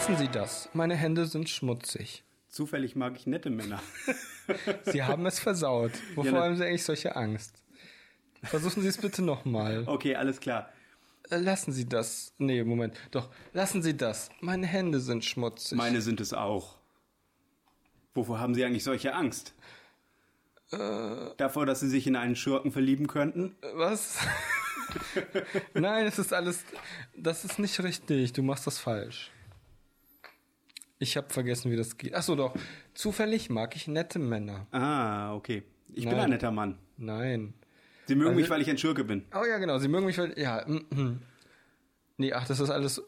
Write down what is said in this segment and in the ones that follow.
Lassen Sie das. Meine Hände sind schmutzig. Zufällig mag ich nette Männer. Sie haben es versaut. Wovor Ja, haben Sie eigentlich solche Angst? Versuchen Sie es bitte nochmal. Okay, alles klar. Äh, Lassen Sie das. Nee, Moment. Doch, lassen Sie das. Meine Hände sind schmutzig. Meine sind es auch. Wovor haben Sie eigentlich solche Angst? Äh. Davor, dass Sie sich in einen Schurken verlieben könnten? Was? Nein, es ist alles. Das ist nicht richtig. Du machst das falsch. Ich habe vergessen, wie das geht. Ach so, doch. Zufällig mag ich nette Männer. Ah, okay. Ich bin Nein. ein netter Mann. Nein. Sie mögen Also- mich, weil ich ein Schurke bin. Oh ja, genau. Sie mögen mich, weil. Ja. mm, mm. Nee, ach, das ist alles.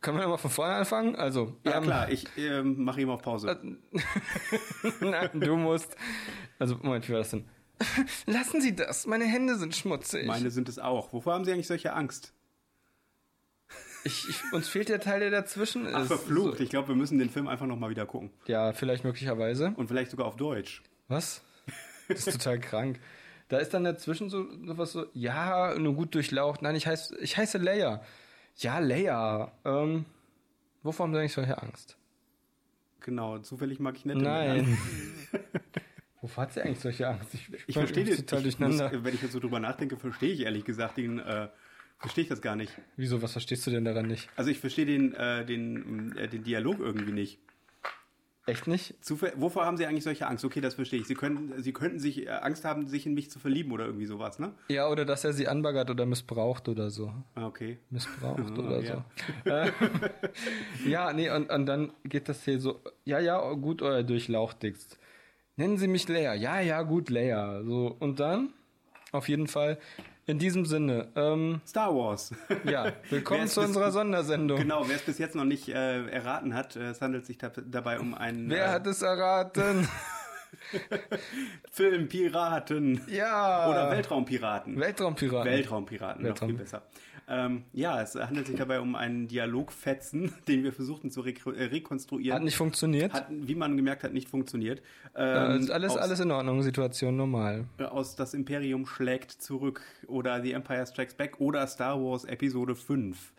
Können wir nochmal von vorne anfangen? Also. Ja, ähm, klar, ich ähm, mache ihm auf Pause. Nein, du musst. Also, Moment, wie war das denn? Lassen Sie das. Meine Hände sind schmutzig. Meine sind es auch. Wovor haben Sie eigentlich solche Angst? Ich, ich, uns fehlt der Teil, der dazwischen ist. Ach, verflucht. Ich glaube, wir müssen den Film einfach nochmal wieder gucken. Ja, vielleicht möglicherweise. Und vielleicht sogar auf Deutsch. Was? Das ist total krank. Da ist dann dazwischen so sowas so, ja, nur gut durchlaucht. Nein, ich heiße, ich heiße Leia. Ja, Leia. Ähm, wovor haben Sie eigentlich solche Angst? Genau, zufällig mag ich nette Nein. Wovor hat sie eigentlich solche Angst? Ich verstehe das total ich muss, durcheinander. Wenn ich jetzt so drüber nachdenke, verstehe ich ehrlich gesagt den, äh, verstehe ich das gar nicht. Wieso, was verstehst du denn daran nicht? Also ich verstehe den, äh, den, äh, den Dialog irgendwie nicht. Echt nicht? Zufall, wovor haben Sie eigentlich solche Angst? Okay, das verstehe ich. Sie könnten, Sie könnten sich äh, Angst haben, sich in mich zu verlieben oder irgendwie sowas, ne? Ja, oder dass er sie anbaggert oder missbraucht oder so. Ah, okay. Missbraucht Ah, oder ja. so. Äh, ja, nee, und, und dann geht das hier so, ja, ja, gut, euer Durchlauchtigst. Nennen Sie mich Leia. Ja, ja, gut, Leia. So, und dann, auf jeden Fall, in diesem Sinne, ähm, Star Wars. ja, willkommen zu unserer Sondersendung. Genau, wer es bis jetzt noch nicht äh, erraten hat, äh, es handelt sich da, dabei um einen Wer äh, hat es erraten? Film Piraten ja. oder Weltraumpiraten. Weltraumpiraten. Weltraumpiraten, noch Weltraum. viel besser. Ähm, ja, es handelt sich dabei um einen Dialogfetzen, den wir versuchten zu rekru- äh, rekonstruieren. Hat nicht funktioniert. Hat, wie man gemerkt hat, nicht funktioniert. äh, Ähm, ist alles, aus, alles in Ordnung, Situation normal. aus Das Imperium schlägt zurück oder The Empire Strikes Back oder Star Wars Episode 5.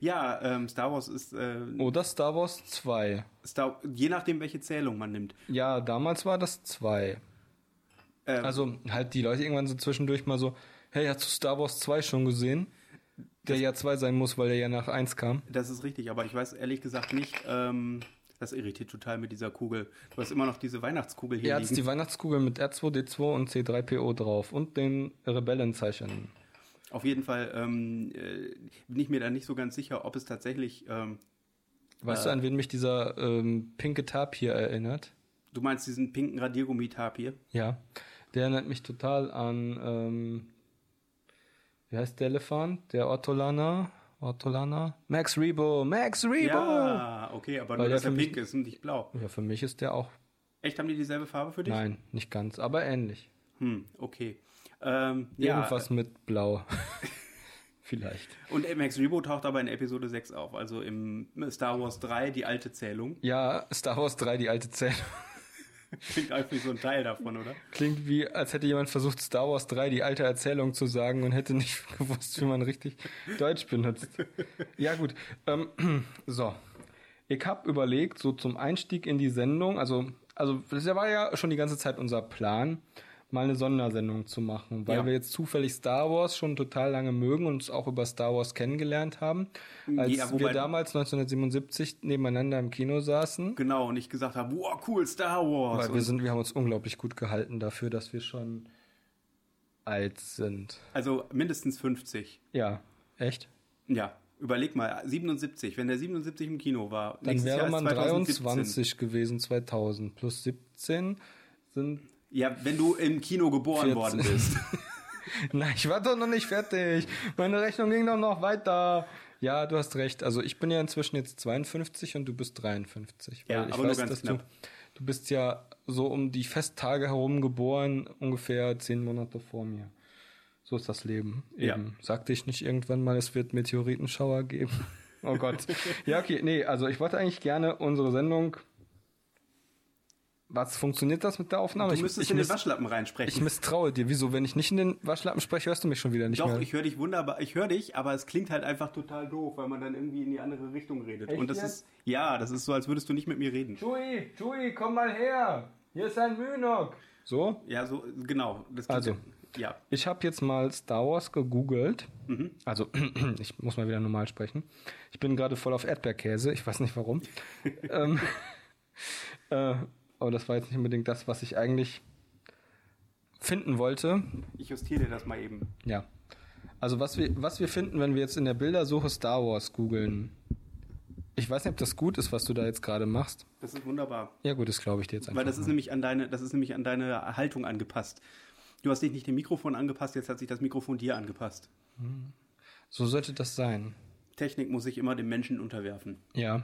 Ja, ähm, Star Wars ist äh, Oder Star Wars 2. Star, je nachdem, welche Zählung man nimmt. Ja, damals war das 2. Ähm, Also halt die Leute irgendwann so zwischendurch mal so, hey, hast du Star Wars 2 schon gesehen? Der ja 2 sein muss, weil der ja nach 1 kam. Das ist richtig, aber ich weiß ehrlich gesagt nicht, ähm, das irritiert total mit dieser Kugel. Du hast immer noch diese Weihnachtskugel hier Er hat die. Weihnachtskugel mit R2D2 und C3PO drauf und den Rebellenzeichen. Auf jeden Fall ähm, äh, bin ich mir da nicht so ganz sicher, ob es tatsächlich, ähm, Weißt Äh. du, an wen mich dieser ähm, pinke Tapir erinnert? du meinst diesen pinken Radiergummitapir? Ja. Der erinnert mich total an, ähm, wie heißt der Elefant? Der Ortolana? Ortolana? Max Rebo! Max Rebo! Ja, okay, aber Weil nur, dass er mich- pink ist und nicht blau. ja, für mich ist der auch, Echt, haben die dieselbe Farbe für dich? nein, nicht ganz, aber ähnlich. Hm, okay. Ähm, ja, Irgendwas mit Blau. Vielleicht. Und Max Rebo taucht aber in Episode 6 auf, also im Star Wars 3, die alte Zählung. Ja, Star Wars 3, die alte Zählung. Klingt einfach wie so ein Teil davon, oder? Klingt wie, als hätte jemand versucht, Star Wars 3, die alte Erzählung zu sagen und hätte nicht gewusst, wie man richtig Deutsch benutzt. Ja, gut. Ähm, so. Ich hab überlegt, so zum Einstieg in die Sendung, also, also, das war ja schon die ganze Zeit unser Plan, mal eine Sondersendung zu machen, weil Ja. wir jetzt zufällig Star Wars schon total lange mögen und uns auch über Star Wars kennengelernt haben. Als Ja, wir damals 1977 nebeneinander im Kino saßen. Genau, und ich gesagt habe, wow, cool, Star Wars. Weil wir sind, wir haben uns unglaublich gut gehalten dafür, dass wir schon alt sind. also mindestens 50. Ja, echt? Ja, überleg mal, 77, wenn der 77 im Kino war. Dann wäre man 2017. 23 gewesen, 2000 plus 17 sind. Ja, wenn du im Kino geboren 14. worden bist. Nein, ich war doch noch nicht fertig. Meine Rechnung ging doch noch weiter. Ja, du hast recht. Also ich bin ja inzwischen jetzt 52 und du bist 53. Ja, Weil ich aber nur weiß, ganz dass knapp. Du, du bist ja so um die Festtage herum geboren, ungefähr zehn Monate vor mir. So ist das Leben. Ja. Eben. Sagte ich nicht irgendwann mal, es wird Meteoritenschauer geben? Oh Gott. ja, okay. Nee, also ich wollte eigentlich gerne unsere Sendung Was funktioniert das mit der Aufnahme? Du Ich- müsstest ich, in den Waschlappen reinsprechen. ich misstraue dir. Wieso? Wenn ich nicht in den Waschlappen spreche, hörst du mich schon wieder nicht Doch, mehr. ich höre dich wunderbar. Ich höre dich, aber es klingt halt einfach total doof, weil man dann irgendwie in die andere Richtung redet. Echt Und das jetzt? ist, ja, das ist so, als würdest du nicht mit mir reden. Joey, Joey, komm mal her. Hier ist ein Mynok. So, Ja, so, genau. Also. ja. ich habe jetzt mal Star Wars gegoogelt. Mhm. Also, ich muss mal wieder normal sprechen. Ich bin gerade voll auf Erdbeerkäse. Ich weiß nicht warum. ähm, äh, aber das war jetzt nicht unbedingt das, was ich eigentlich finden wollte. Ich justiere dir das mal eben. Ja. Also was wir, was wir finden, wenn wir jetzt in der Bildersuche Star Wars googeln. Ich weiß nicht, ob das gut ist, was du da jetzt gerade machst. Das ist wunderbar. Ja gut, das glaube ich dir jetzt einfach. Weil das ist mal. nämlich an deine, das ist nämlich an deine Haltung angepasst. Du hast dich nicht dem Mikrofon angepasst, jetzt hat sich das Mikrofon dir angepasst. so sollte das sein. Technik muss sich immer dem Menschen unterwerfen. Ja.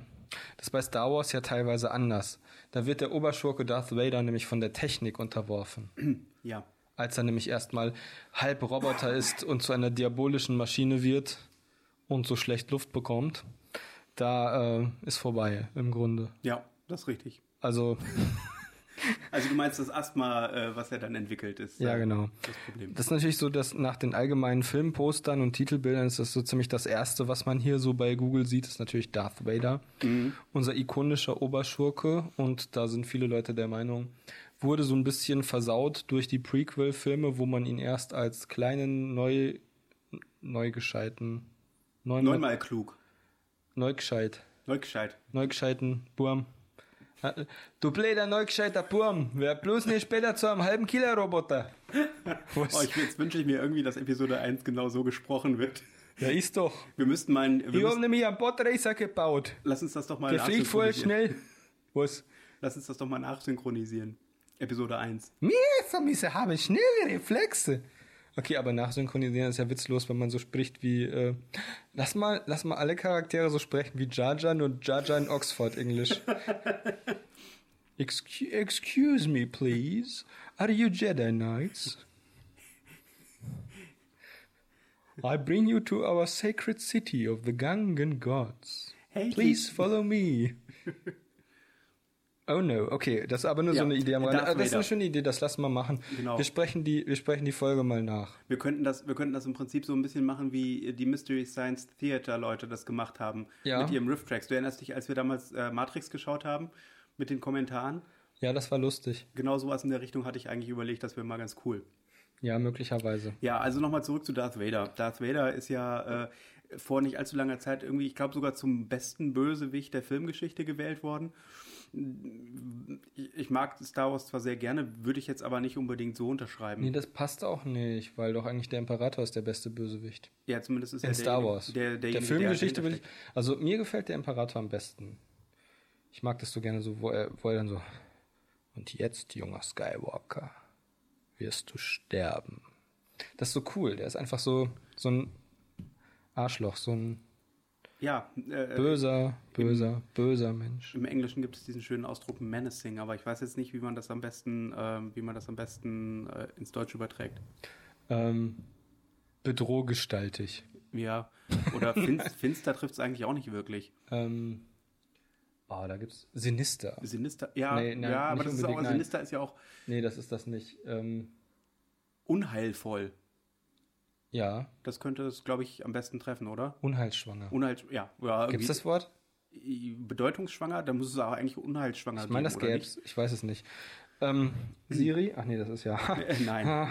Das ist bei Star Wars ja teilweise anders. Da wird der Oberschurke Darth Vader nämlich von der Technik unterworfen. Ja. Als er nämlich erstmal halb Roboter ist und zu einer diabolischen Maschine wird und so schlecht Luft bekommt, da äh, ist vorbei im Grunde. Ja, das ist richtig. Also, Also du meinst das Asthma, äh, was er dann entwickelt ist. ja äh, genau. Das Problem. Das ist natürlich so, dass nach den allgemeinen Filmpostern und Titelbildern ist das so ziemlich das Erste, was man hier so bei Google sieht, ist natürlich Darth Vader, unser ikonischer Oberschurke. Und da sind viele Leute der Meinung, wurde so ein bisschen versaut durch die Prequel-Filme, wo man ihn erst als kleinen, neu, neugescheiten, neun, Neunmal klug. neugescheit, Neugescheit. neugescheiten Burm. Du blöder neugescheiter Burm, wer bloß nicht später zu einem halben Killer-Roboter. Oh, ich, jetzt wünsche ich mir irgendwie, dass Episode 1 genau so gesprochen wird. Ja, ist doch. Wir müssten mal, wir Ich habe nämlich einen Podracer gebaut. lass uns das doch mal Der fliegt voll nachsynchronisieren. schnell. Was? Lass uns das doch mal nachsynchronisieren. Episode 1. Mir vermisse habe schnelle Reflexe. Okay, aber nachsynchronisieren ist ja witzlos, wenn man so spricht wie. Äh, lass mal, lass mal alle Charaktere so sprechen wie Jar Jar und Jar Jar in Oxford Englisch. Excuse, excuse me, please. Are you Jedi Knights? I bring you to our sacred city of the Gangan gods. Hey, Please follow me. Oh no, okay, das ist aber nur Ja, so eine Idee am Rande. Das ist eine schöne Idee, das lassen wir machen. Genau. Wir sprechen die, wir sprechen die Folge mal nach. Wir könnten das, wir könnten das im Prinzip so ein bisschen machen, wie die Mystery Science Theater Leute das gemacht haben. Ja. Mit ihrem Riff-Tracks. Du erinnerst dich, als wir damals äh, Matrix geschaut haben, mit den Kommentaren? Ja, das war lustig. Genau sowas in der Richtung hatte ich eigentlich überlegt, das wäre mal ganz cool. Ja, möglicherweise. Ja, also nochmal zurück zu Darth Vader. Darth Vader ist ja äh, vor nicht allzu langer Zeit irgendwie, ich glaube sogar zum besten Bösewicht der Filmgeschichte gewählt worden. Ich, mag Star Wars zwar sehr gerne, würde ich jetzt aber nicht unbedingt so unterschreiben. Nee, das passt auch nicht, weil doch eigentlich der Imperator ist der beste Bösewicht. ja, zumindest ist In er Star derjenige- Wars. Der, der derjenige, Filmgeschichte der will ich. Also mir gefällt der Imperator am besten. Ich mag das so gerne so, wo er, wo er dann so. Und jetzt, junger Skywalker, wirst du sterben. Das ist so cool. Der ist einfach so, so ein Arschloch, so ein Ja, äh, böser, böser, böser Mensch. im Englischen gibt es diesen schönen Ausdruck menacing, aber ich weiß jetzt nicht, wie man das am besten, ähm, wie man das am besten äh, ins Deutsche überträgt. Ähm, bedrohgestaltig. Ja, oder finst, finster trifft es eigentlich auch nicht wirklich. Ähm, oh, da gibt's Sinister. Sinister, ja, Nee, nein, ja, aber das ist auch, nein. Sinister ist ja auch Nee, das ist das nicht. Ähm, unheilvoll. Ja, Das könnte es, glaube ich, am besten treffen, oder? unheilsschwanger. Unheil, ja, ja Gibt's irgendwie- das Wort? bedeutungsschwanger? Da muss es auch eigentlich unheilschwanger Ich meine, das oder gäb's. Ich weiß es nicht. Ähm, Siri? Ach nee, das ist ja. Äh, nein.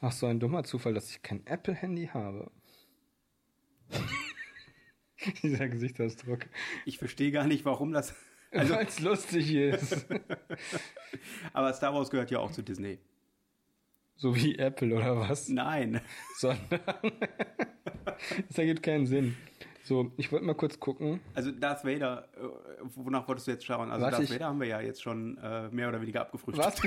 Ach, so ein dummer Zufall, dass ich kein Apple-Handy habe. Dieser Gesichtsausdruck. ich verstehe gar nicht, warum das. Also, Weil es lustig ist. aber Star Wars gehört ja auch zu Disney. So wie Apple oder was? Nein. Sondern. das ergibt keinen Sinn. So, ich wollte mal kurz gucken. Also Darth Vader, äh, wonach wolltest du jetzt schauen? Also Warte, Darth ich- Vader haben wir ja jetzt schon äh, mehr oder weniger abgefrühstückt. Was?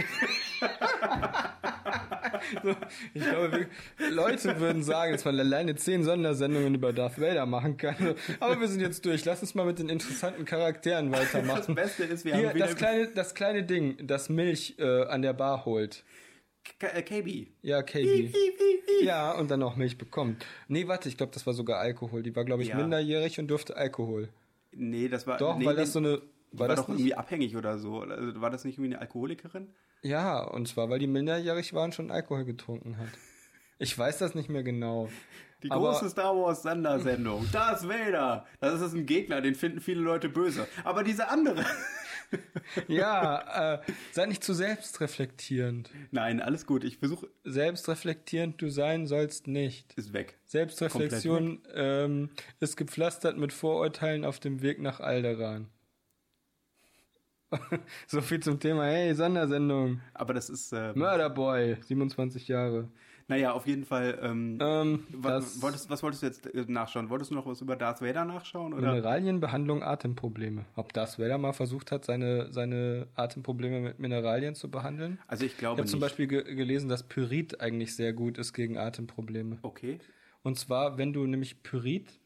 so, ich glaube, wir, Leute würden sagen, dass man alleine zehn Sondersendungen über Darth Vader machen kann. Aber wir sind jetzt durch. Lass uns mal mit den interessanten Charakteren Das weitermachen. Beste ist, wir Hier, haben wieder das kleine, das kleine Ding, das Milch äh, an der Bar holt. K äh, KB. Ja, KB. Ja, und dann auch Milch bekommt. Nee, warte, ich glaube, das war sogar Alkohol. Die war, glaube ich, Ja. minderjährig und durfte Alkohol. Nee, das war Doch, nee, weil nee, das so eine war, war doch nicht? irgendwie abhängig oder so. Also war das nicht irgendwie eine Alkoholikerin? Ja, und zwar, weil die minderjährig war und schon Alkohol getrunken hat. Ich weiß das nicht mehr genau. Die große Star Wars Sondersendung. Darth Vader. Das ist ein Gegner, den finden viele Leute böse. Aber diese andere. ja, äh, sei nicht zu selbstreflektierend. Nein, alles gut. Ich versuche. Selbstreflektierend du sein sollst nicht. Ist weg. Selbstreflexion ähm, ist gepflastert mit Vorurteilen auf dem Weg nach Alderan. so viel zum Thema, hey, Sondersendung. Aber das ist. Ähm, Murderboy, 27 Jahre. Naja, auf jeden Fall. Ähm, ähm, was, wolltest, was wolltest du jetzt äh, nachschauen? Wolltest du noch was über Darth Vader nachschauen? Oder? Mineralienbehandlung, Atemprobleme. Ob Darth Vader mal versucht hat, seine, seine Atemprobleme mit Mineralien zu behandeln? Also ich glaube Ich habe zum Beispiel ge gelesen, dass Pyrit eigentlich sehr gut ist gegen Atemprobleme. Okay. Und zwar, wenn du nämlich Pyrit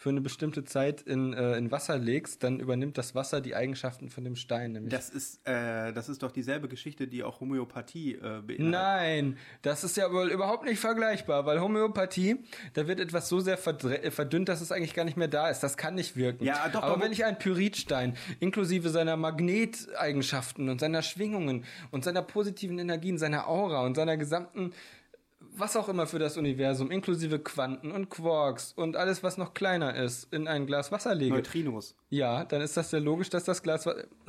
für eine bestimmte Zeit in, äh, in Wasser legst, dann übernimmt das Wasser die Eigenschaften von dem Stein. Nämlich. Das ist, äh, das ist doch dieselbe Geschichte, die auch Homöopathie äh, beinhaltet. Nein, das ist ja wohl überhaupt nicht vergleichbar, weil Homöopathie, da wird etwas so sehr äh, verdünnt, dass es eigentlich gar nicht mehr da ist. Das kann nicht wirken. Ja, doch, Aber wenn ich einen Pyritstein inklusive seiner Magneteigenschaften und seiner Schwingungen und seiner positiven Energien, seiner Aura und seiner gesamten was auch immer für das Universum, inklusive Quanten und Quarks und alles, was noch kleiner ist, in ein Glas Wasser lege. Neutrinos. Ja, dann ist das sehr logisch, dass das Glas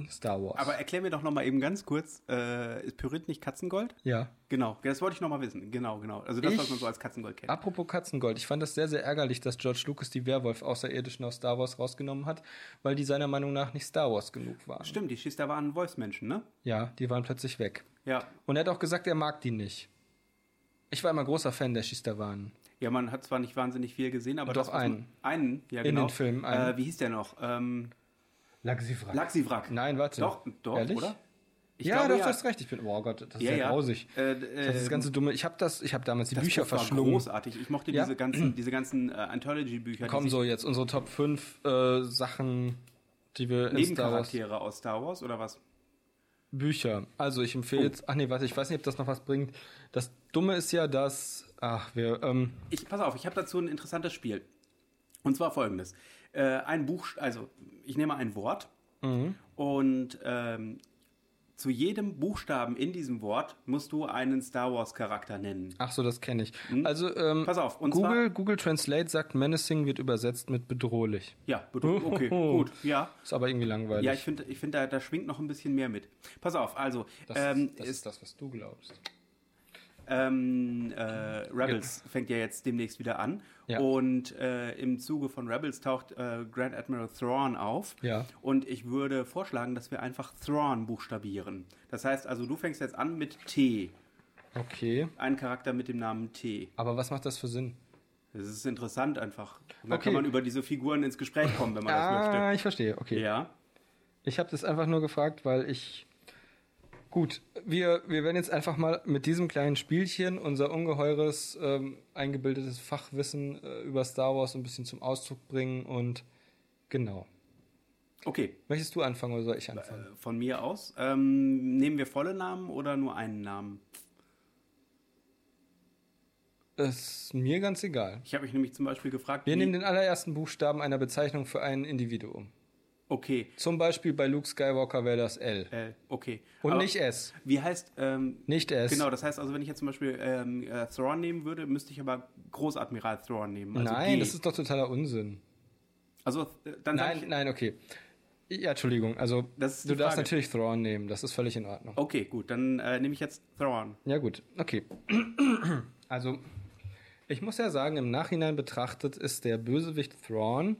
Star Wars. Aber erklär mir doch noch mal eben ganz kurz, äh, ist Pyrit nicht Katzengold? Ja. Genau, das wollte ich noch mal wissen. Genau, genau. Also das, ich, was man so als Katzengold kennt. Apropos Katzengold, ich fand das sehr, sehr ärgerlich, dass George Lucas die Werwolf Außerirdischen aus Star Wars rausgenommen hat, weil die seiner Meinung nach nicht Star Wars genug waren. Stimmt, die Schister waren Wolfsmenschen, ne? Ja, die waren plötzlich weg. Ja. Und er hat auch gesagt, er mag die nicht. Ich war immer großer Fan der Schisterwanen. Ja, man hat zwar nicht wahnsinnig viel gesehen, aber doch das, einen. einen, ja genau. In den Filmen einen. Äh, wie hieß der noch? Ähm, Laxivrak. Laxivrak. Nein, warte. Doch, doch, Ehrlich? oder? Ich ja, glaube, doch, ja. du hast recht. Ich bin, oh Gott, das ist ja, ja grausig. Äh, äh, das ganze dumme. Ich habe das, ich habe damals die das Bücher war verschlungen. großartig. Ich mochte ja? diese ganzen, diese ganzen äh, Anthology-Bücher. Kommen so jetzt unsere Top 5 äh, Sachen, die wir in Star Wars. aus Star Wars oder was? Bücher. Also ich empfehle oh. jetzt. Ach nee, warte, ich weiß nicht, ob das noch was bringt. Das Dumme ist ja, dass Ach, wir. Ähm ich pass auf, ich habe dazu ein interessantes Spiel. Und zwar folgendes: äh, Ein Buch, also ich nehme ein Wort mhm. und ähm, zu jedem Buchstaben in diesem Wort musst du einen Star Wars Charakter nennen. Ach so, das kenne ich. Hm? Also ähm, pass auf. Google zwar, Google Translate sagt menacing wird übersetzt mit bedrohlich. Ja, bedrohlich. Okay, gut. Ja. Ist aber irgendwie langweilig. Ja, ich finde, ich finde da, da schwingt noch ein bisschen mehr mit. Pass auf. Also das, ähm, das ist das, was du glaubst. Ähm, äh, Rebels fängt ja jetzt demnächst wieder an. Ja. Und äh, im Zuge von Rebels taucht äh, Grand Admiral Thrawn auf. Ja. Und ich würde vorschlagen, dass wir einfach Thrawn buchstabieren. Das heißt also, du fängst jetzt an mit T. Okay. Ein Charakter mit dem Namen T. Aber was macht das für Sinn? Das ist interessant einfach. Und da okay. kann man über diese Figuren ins Gespräch kommen, wenn man ah, das möchte. Ah, ich verstehe, okay. Ja. Ich habe das einfach nur gefragt, weil ich Gut, wir, wir werden jetzt einfach mal mit diesem kleinen Spielchen unser ungeheures ähm, eingebildetes Fachwissen äh, über Star Wars ein bisschen zum Ausdruck bringen und genau. Okay. Möchtest du anfangen oder soll ich anfangen? Äh, von mir aus. Ähm, nehmen wir volle Namen oder nur einen Namen? ist mir ganz egal. Ich habe mich nämlich zum Beispiel gefragt. Wir nehmen den allerersten Buchstaben einer Bezeichnung für ein Individuum. Okay. Zum Beispiel bei Luke Skywalker wäre das L. L, okay. Und Aber nicht S. Wie heißt. Ähm, nicht S. Genau, das heißt also, wenn ich jetzt zum Beispiel ähm, äh, Thrawn nehmen würde, müsste ich aber Großadmiral Thrawn nehmen. Also nein, G. das ist doch totaler Unsinn. Also, äh, dann Nein, ich, nein, okay. Ja, Entschuldigung. Also, du Frage. darfst natürlich Thrawn nehmen. Das ist völlig in Ordnung. Okay, gut. Dann äh, nehme ich jetzt Thrawn. Ja, gut. Okay. also, ich muss ja sagen, im Nachhinein betrachtet ist der Bösewicht Thrawn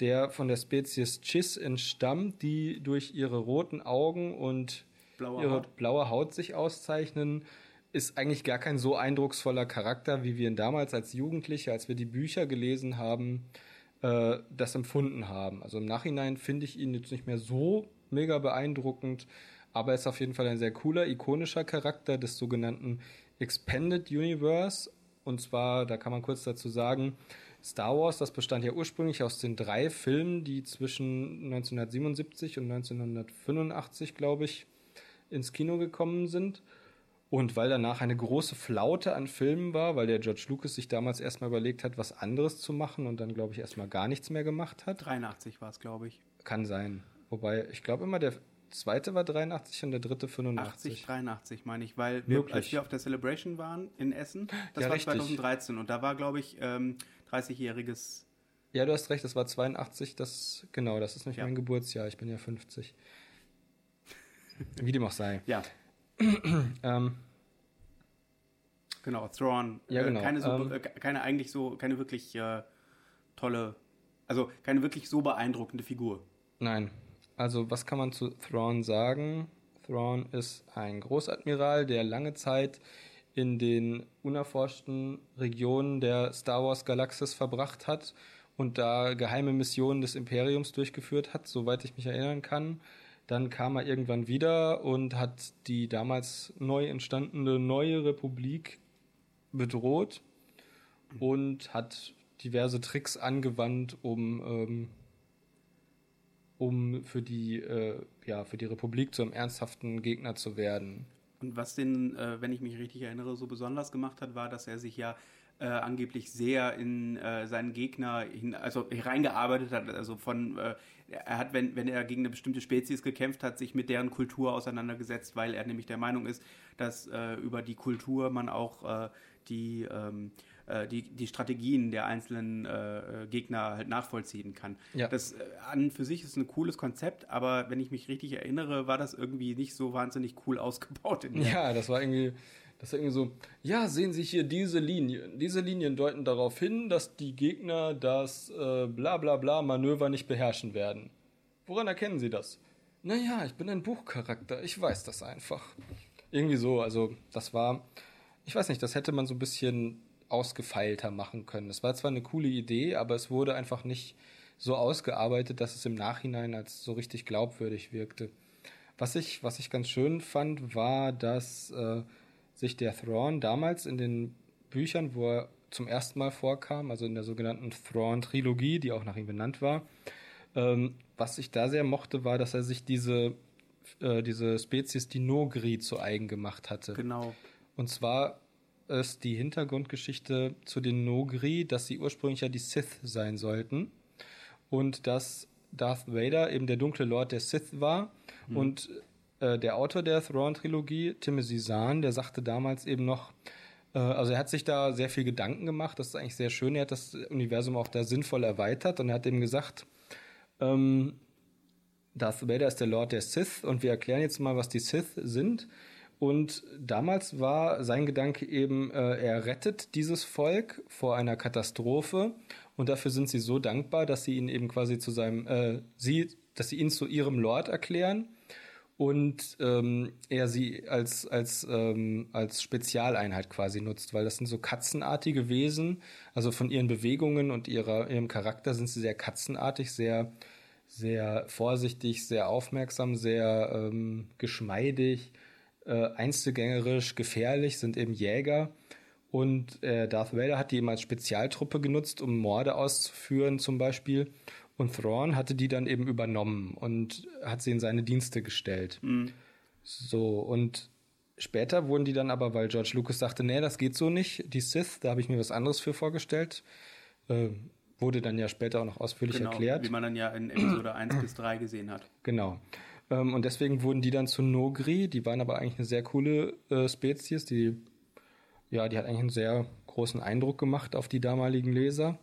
der von der Spezies Chiss entstammt, die durch ihre roten Augen und blaue ihre Haut. blaue Haut sich auszeichnen, ist eigentlich gar kein so eindrucksvoller Charakter, wie wir ihn damals als Jugendliche, als wir die Bücher gelesen haben, äh, das empfunden haben. Also im Nachhinein finde ich ihn jetzt nicht mehr so mega beeindruckend, aber er ist auf jeden Fall ein sehr cooler, ikonischer Charakter des sogenannten Expanded Universe. Und zwar, da kann man kurz dazu sagen, Star Wars, das bestand ja ursprünglich aus den drei Filmen, die zwischen 1977 und 1985, glaube ich, ins Kino gekommen sind. Und weil danach eine große Flaute an Filmen war, weil der George Lucas sich damals erstmal überlegt hat, was anderes zu machen und dann, glaube ich, erstmal gar nichts mehr gemacht hat. 83 war es, glaube ich. Kann sein. Wobei, ich glaube immer, der zweite war 83 und der dritte 85. 80, 83 meine ich, weil wir, Möglich. als wir auf der Celebration waren in Essen, das Ja, war richtig. 2013 und da war, glaube ich, ähm, 30-jähriges. Ja, du hast recht, das war 82, das, genau, das ist nicht Ja. mein Geburtsjahr, ich bin ja 50. Wie dem auch sei. Ja, Ähm, genau, Thrawn. Ja, Äh, genau, keine, so, ähm, äh, keine eigentlich so, keine wirklich äh, tolle, also keine wirklich so beeindruckende Figur. nein. Also, was kann man zu Thrawn sagen? Thrawn ist ein Großadmiral, der lange Zeit in den unerforschten Regionen der Star Wars Galaxis verbracht hat und da geheime Missionen des Imperiums durchgeführt hat, soweit ich mich erinnern kann. Dann kam er irgendwann wieder und hat die damals neu entstandene neue Republik bedroht und hat diverse Tricks angewandt, um, ähm, um für die, äh, ja, für die Republik zu einem ernsthaften Gegner zu werden. Und was den, äh, wenn ich mich richtig erinnere, so besonders gemacht hat, war, dass er sich ja äh, angeblich sehr in äh, seinen Gegner hin, also hereingearbeitet hat. Also von, äh, er hat, wenn, wenn er gegen eine bestimmte Spezies gekämpft hat, sich mit deren Kultur auseinandergesetzt, weil er nämlich der Meinung ist, dass äh, über die Kultur man auch äh, die, ähm, äh, die, die Strategien der einzelnen äh, äh, Gegner halt nachvollziehen kann. Ja. Das äh, an für sich ist ein cooles Konzept, aber wenn ich mich richtig erinnere, war das irgendwie nicht so wahnsinnig cool ausgebaut. Ja, das war irgendwie, das war irgendwie so, ja, sehen Sie hier diese Linien. Diese Linien deuten darauf hin, dass die Gegner das äh, bla bla bla Manöver nicht beherrschen werden. Woran erkennen Sie das? Naja, ich bin ein Buchcharakter, ich weiß das einfach. Irgendwie so, also das war, ich weiß nicht, das hätte man so ein bisschen ausgefeilter machen können. Das war zwar eine coole Idee, aber es wurde einfach nicht so ausgearbeitet, dass es im Nachhinein als so richtig glaubwürdig wirkte. Was ich, was ich ganz schön fand, war, dass äh, sich der Thrawn damals in den Büchern, wo er zum ersten Mal vorkam, also in der sogenannten Thrawn-Trilogie, die auch nach ihm benannt war, ähm, was ich da sehr mochte, war, dass er sich diese, äh, diese Spezies, die Nogri, zu eigen gemacht hatte. Genau. Und zwar ist die Hintergrundgeschichte zu den Nogri, dass sie ursprünglich ja die Sith sein sollten und dass Darth Vader eben der dunkle Lord der Sith war und äh, der Autor der Thrawn-Trilogie, Timothy Zahn, der sagte damals eben noch, äh, also er hat sich da sehr viel Gedanken gemacht, das ist eigentlich sehr schön, er hat das Universum auch da sinnvoll erweitert und er hat eben gesagt, ähm, Darth Vader ist der Lord der Sith und wir erklären jetzt mal, was die Sith sind. Und damals war sein Gedanke eben, äh, er rettet dieses Volk vor einer Katastrophe. Und dafür sind sie so dankbar, dass sie ihn eben quasi zu seinem, äh, sie, dass sie ihn zu ihrem Lord erklären. Und ähm, er sie als als ähm, als Spezialeinheit quasi nutzt, weil das sind so katzenartige Wesen, also von ihren Bewegungen und ihrer ihrem Charakter sind sie sehr katzenartig, sehr sehr vorsichtig, sehr aufmerksam, sehr ähm, geschmeidig, äh, einzelgängerisch, gefährlich, sind eben Jäger. Und äh, Darth Vader hat die eben als Spezialtruppe genutzt, um Morde auszuführen zum Beispiel. Und Thrawn hatte die dann eben übernommen und hat sie in seine Dienste gestellt. So, und später wurden die dann aber, weil George Lucas sagte, nee, das geht so nicht, die Sith, da habe ich mir was anderes für vorgestellt, äh, wurde dann ja später auch noch ausführlich Genau, erklärt. wie man dann ja in Episode 1 bis 3 gesehen hat. Genau. Ähm, und deswegen wurden die dann zu Nogri. Die waren aber eigentlich eine sehr coole äh, Spezies. Die, ja, die hat eigentlich einen sehr großen Eindruck gemacht auf die damaligen Leser.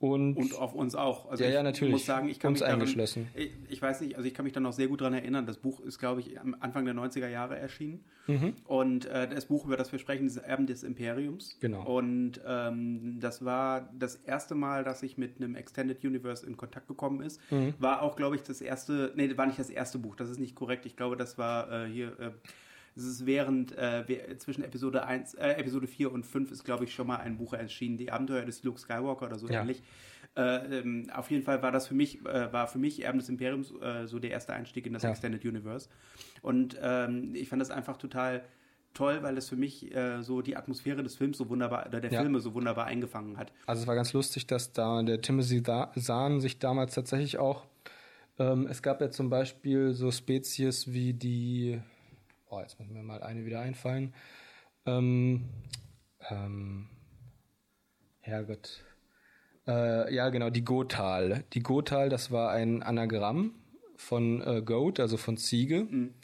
Und, Und auf uns auch. Also Ja, ich ja, natürlich. muss sagen, ich kann Uns mich daran, eingeschlossen. Ich, ich weiß nicht, also ich kann mich da noch sehr gut dran erinnern. Das Buch ist, glaube ich, am Anfang der 90er Jahre erschienen. Mhm. Und äh, das Buch, über das wir sprechen, ist Erben des Imperiums. Genau. Und ähm, das war das erste Mal, dass ich mit einem Extended Universe in Kontakt gekommen ist. Mhm. War auch, glaube ich, das erste, nee, war nicht das erste Buch, das ist nicht korrekt. Ich glaube, das war äh, hier, äh, es ist während, äh, zwischen Episode 1, äh, Episode 4 und 5 ist, glaube ich, schon mal ein Buch erschienen, Die Abenteuer des Luke Skywalker oder so Ja. ähnlich. Äh, ähm, auf jeden Fall war das für mich, äh, war für mich Erben des Imperiums äh, so der erste Einstieg in das Ja. Extended Universe. Und ähm, ich fand das einfach total toll, weil es für mich äh, so die Atmosphäre des Films so wunderbar, oder der Ja. Filme so wunderbar eingefangen hat. Also es war ganz lustig, dass da der Timothy Zahn sich damals tatsächlich auch, ähm, es gab ja zum Beispiel so Spezies wie die, oh, jetzt muss mir mal eine wieder einfallen, ähm, ähm, Herrgott, äh, ja genau, die Gotal. Die Gotal, das war ein Anagramm von äh, Goat, also von Ziege. Mhm.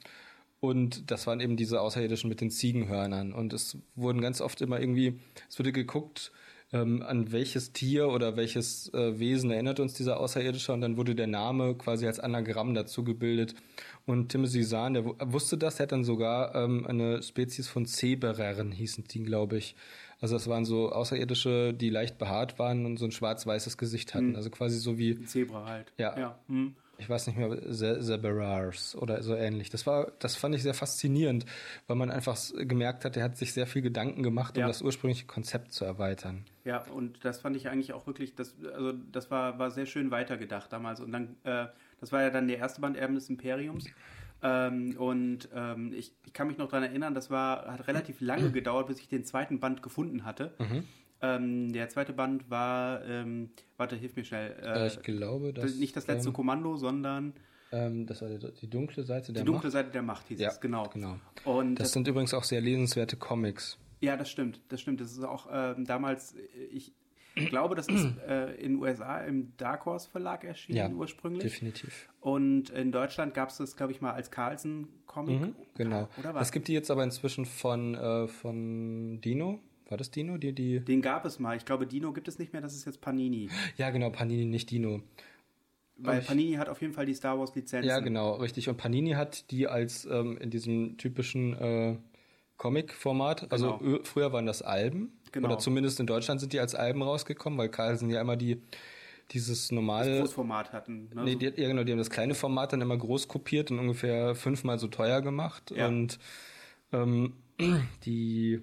Und das waren eben diese Außerirdischen mit den Ziegenhörnern. Und es wurden ganz oft immer irgendwie, es wurde geguckt, ähm, an welches Tier oder welches äh, Wesen erinnert uns dieser Außerirdische und dann wurde der Name quasi als Anagramm dazu gebildet. Und Timothy Zahn, der wusste das, der hat dann sogar ähm, eine Spezies von Zeberern, hießen die, glaube ich. Also das waren so Außerirdische, die leicht behaart waren und so ein schwarz-weißes Gesicht hatten. Mhm. Also quasi so wie... Zebra halt. Ja. ja. Mhm. Ich weiß nicht mehr, Zeberars oder so ähnlich. Das war, das fand ich sehr faszinierend, weil man einfach gemerkt hat, er hat sich sehr viel Gedanken gemacht, um Ja. das ursprüngliche Konzept zu erweitern. Ja, und das fand ich eigentlich auch wirklich, das, also das war, war sehr schön weitergedacht damals. Und dann, äh, das war ja dann der erste Band Erben des Imperiums. Ähm, und ähm, ich, ich kann mich noch daran erinnern, das war, hat relativ lange gedauert, bis ich den zweiten Band gefunden hatte. Mhm. Ähm, der zweite Band war, ähm, warte, hilf mir schnell. Äh, Äh, ich glaube, dass, nicht das letzte ähm, Kommando, sondern ähm, das war die, die dunkle Seite der die dunkle Macht. Seite der Macht hieß Ja, es, genau. genau. Und Das sind übrigens auch sehr lesenswerte Comics. Ja, das stimmt, das stimmt. Das ist auch damals, äh, ich glaube, das ist äh, in den USA im Dark Horse Verlag erschienen Ja, ursprünglich. Definitiv. Und in Deutschland gab es das, glaube ich, mal als Carlsen-Comic. Mhm, genau. Oder was? Es gibt die jetzt aber inzwischen von, äh, von Dino. War das Dino? Die, die... Den gab es mal. Ich glaube, Dino gibt es nicht mehr, das ist jetzt Panini. Ja, genau, Panini, nicht Dino. Weil ich- Panini hat auf jeden Fall die Star Wars-Lizenzen. Ja, genau, richtig. Und Panini hat die als ähm, in diesem typischen äh, Comic-Format, also Genau. früher waren das Alben, Genau. oder zumindest in Deutschland sind die als Alben rausgekommen, weil Carlsen ja immer die dieses normale, Großformat hatten. Ne? nee, die, ja genau, die haben das kleine Format dann immer groß kopiert und ungefähr fünfmal so teuer gemacht Ja. und ähm, die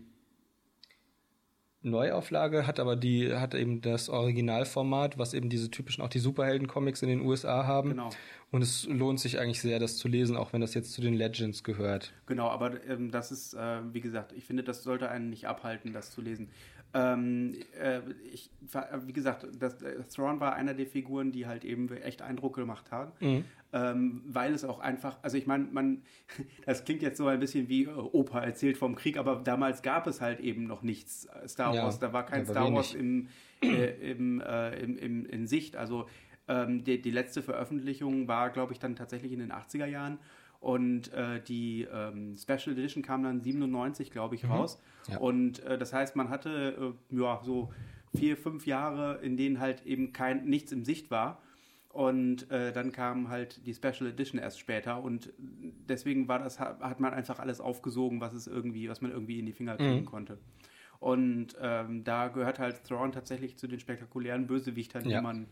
Neuauflage hat aber die hat eben das Originalformat, was eben diese typischen auch die Superhelden-Comics in den USA haben. Genau. Und es lohnt sich eigentlich sehr, das zu lesen, auch wenn das jetzt zu den Legends gehört. Genau, aber ähm, das ist, äh, wie gesagt, ich finde, das sollte einen nicht abhalten, das zu lesen. Ähm, äh, ich, wie gesagt, das, äh, Thrawn war einer der Figuren, die halt eben echt Eindruck gemacht haben, ähm, weil es auch einfach, also ich meine, man, das klingt jetzt so ein bisschen wie äh, Opa erzählt vom Krieg, aber damals gab es halt eben noch nichts äh, Star Ja, Wars, da war kein Star Wars im, äh, im, äh, im, im, in Sicht. Also ähm, die, die letzte Veröffentlichung war, glaube ich, dann tatsächlich in den 80er Jahren. Und äh, die ähm, Special Edition kam dann 97, glaube ich, raus. Ja. Und äh, das heißt, man hatte äh, ja so vier, fünf Jahre, in denen halt eben kein nichts im Sicht war. Und äh, dann kam halt die Special Edition erst später und deswegen war das, hat man einfach alles aufgesogen, was es irgendwie, was man irgendwie in die Finger kriegen konnte. Und ähm, da gehört halt Thrawn tatsächlich zu den spektakulären Bösewichtern, Ja. die man,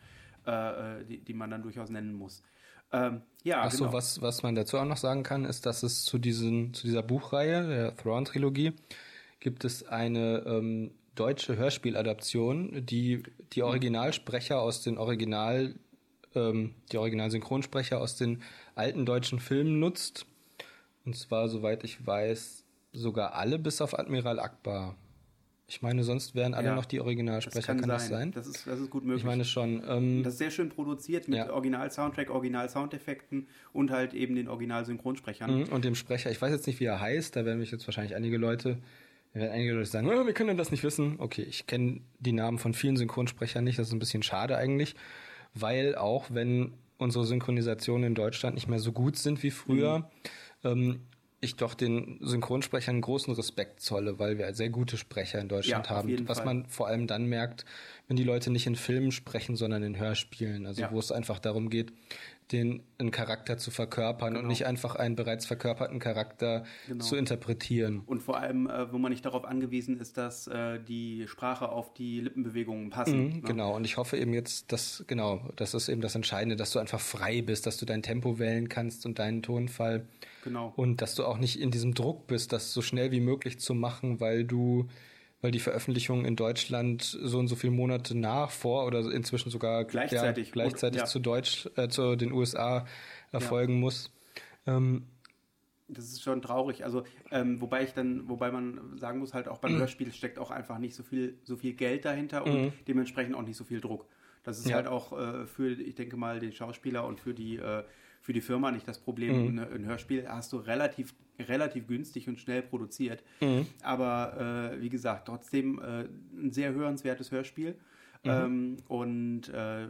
äh, äh, die, die man dann durchaus nennen muss. Ähm, ja, Achso, genau. was, was man dazu auch noch sagen kann, ist, dass es zu, diesen, zu dieser Buchreihe, der Thrawn-Trilogie, gibt es eine ähm, deutsche Hörspieladaption, die die Originalsprecher aus den Original, ähm, die Originalsynchronsprecher aus den alten deutschen Filmen nutzt. Und zwar, soweit ich weiß, sogar alle bis auf Admiral Akbar. Ich meine, sonst wären alle Ja, noch die das Originalsprecher. kann, kann sein. das sein? Das ist, das ist gut möglich. ich meine schon. Ähm, das ist sehr schön produziert mit Ja. Original-Soundtrack, Original-Soundeffekten und halt eben den Original-Synchronsprechern. Mhm, Und dem Sprecher, ich weiß jetzt nicht, wie er heißt, da werden mich jetzt wahrscheinlich einige Leute, werden einige Leute sagen, oh, wir können das nicht wissen. Okay, ich kenne die Namen von vielen Synchronsprechern nicht, das ist ein bisschen schade eigentlich, weil auch wenn unsere Synchronisationen in Deutschland nicht mehr so gut sind wie früher, ähm, ich doch den Synchronsprechern großen Respekt zolle, weil wir sehr gute Sprecher in Deutschland Ja, haben. Was Fall. man vor allem dann merkt, wenn die Leute nicht in Filmen sprechen, sondern in Hörspielen. Also Ja. wo es einfach darum geht, den einen Charakter zu verkörpern und Genau. nicht einfach einen bereits verkörperten Charakter Genau. zu interpretieren. Und vor allem, äh, wo man nicht darauf angewiesen ist, dass äh, die Sprache auf die Lippenbewegungen passen. Mhm, ne? Genau, und ich hoffe eben jetzt, dass, genau, das ist eben das Entscheidende, dass du einfach frei bist, dass du dein Tempo wählen kannst und deinen Tonfall Genau. und dass du auch nicht in diesem Druck bist, das so schnell wie möglich zu machen, weil du, weil die Veröffentlichung in Deutschland so und so viele Monate nach, vor oder inzwischen sogar Gleichzeitig. ja, gleichzeitig Und- ja. zu Deutsch, äh, zu den USA erfolgen muss. Ähm, Das ist schon traurig. Also, ähm, wobei ich dann, wobei man sagen muss, halt auch beim Mhm. Hörspiel steckt auch einfach nicht so viel, so viel Geld dahinter und dementsprechend auch nicht so viel Druck. Das ist Ja. halt auch äh, für, ich denke mal, den Schauspieler und für die, äh, für die Firma nicht das Problem. Mhm. Ein, ein Hörspiel hast du relativ, relativ günstig und schnell produziert. Mhm. Aber äh, wie gesagt, trotzdem äh, ein sehr hörenswertes Hörspiel. Mhm. Ähm, und äh,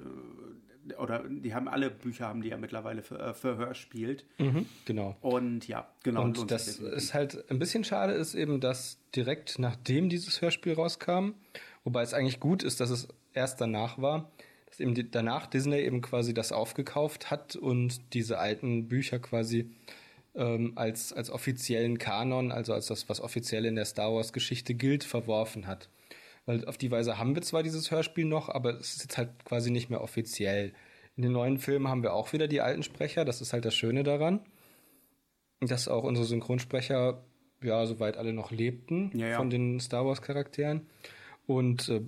oder die haben alle Bücher, haben die ja mittlerweile für, äh, für Hörspielt. Mhm, genau. Und ja, genau. Und das ist halt ein bisschen schade, ist eben, dass direkt nachdem dieses Hörspiel rauskam, wobei es eigentlich gut ist, dass es erst danach war, dass eben danach Disney eben quasi das aufgekauft hat und diese alten Bücher quasi ähm, als, als offiziellen Kanon, also als das, was offiziell in der Star Wars-Geschichte gilt, verworfen hat. Weil auf die Weise haben wir zwar dieses Hörspiel noch, aber es ist jetzt halt quasi nicht mehr offiziell. In den neuen Filmen haben wir auch wieder die alten Sprecher, das ist halt das Schöne daran dass auch unsere Synchronsprecher ja soweit alle noch lebten Ja, ja. von den Star Wars Charakteren und äh,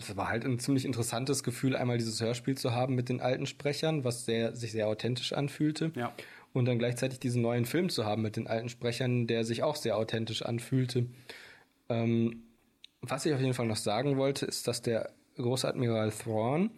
es war halt ein ziemlich interessantes Gefühl, einmal dieses Hörspiel zu haben mit den alten Sprechern, was sehr, sich sehr authentisch anfühlte. Ja. Und dann gleichzeitig diesen neuen Film zu haben mit den alten Sprechern, der sich auch sehr authentisch anfühlte. Ähm, was ich auf jeden Fall noch sagen wollte, ist, dass der Großadmiral Thrawn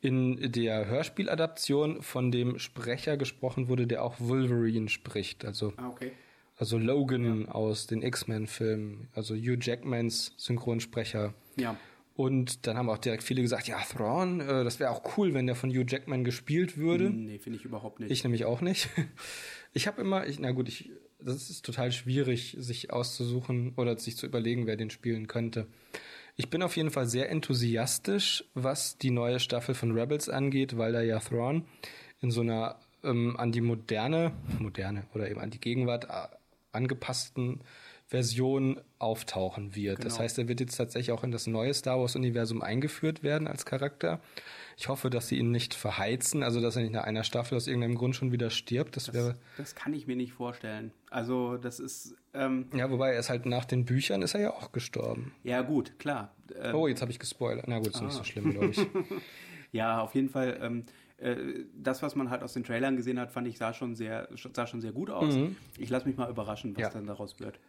in der Hörspieladaption von dem Sprecher gesprochen wurde, der auch Wolverine spricht. Also, Ah, okay. also Logan aus den X-Men-Filmen, also Hugh Jackmans Synchronsprecher. Ja. Und dann haben auch direkt viele gesagt, ja, Thrawn, äh, das wäre auch cool, wenn der von Hugh Jackman gespielt würde. Nee, finde ich überhaupt nicht. Ich nämlich auch nicht. Ich habe immer, ich, na gut, ich, das ist total schwierig, sich auszusuchen oder sich zu überlegen, wer den spielen könnte. Ich bin auf jeden Fall sehr enthusiastisch, was die neue Staffel von Rebels angeht, weil da ja Thrawn in so einer ähm, an die moderne, moderne oder eben an die Gegenwart äh, angepassten Version auftauchen wird. Das Genau. heißt, er wird jetzt tatsächlich auch in das neue Star Wars-Universum eingeführt werden als Charakter. Ich hoffe, dass sie ihn nicht verheizen, also dass er nicht nach einer Staffel aus irgendeinem Grund schon wieder stirbt. Das wäre. Das kann ich mir nicht vorstellen. Also, das ist, ähm, Ja, wobei er ist halt nach den Büchern ist er ja auch gestorben. ja gut, klar. Ähm, Oh, jetzt habe ich gespoilert. Na gut, ist nicht Ah. so schlimm, glaube ich. Ja, auf jeden Fall. Ähm, äh, das, was man halt aus den Trailern gesehen hat, fand ich, sah schon sehr, sah schon sehr gut aus. Mhm. Ich lasse mich mal überraschen, was Ja. dann daraus wird.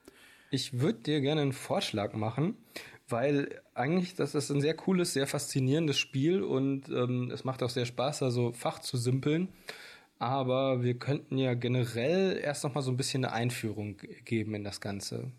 Ich würde dir gerne einen Vorschlag machen, weil eigentlich das ist ein sehr cooles, sehr faszinierendes Spiel und ähm, es macht auch sehr Spaß, da so Fach zu simpeln. Aber wir könnten ja generell erst noch mal so ein bisschen eine Einführung geben in das Ganze.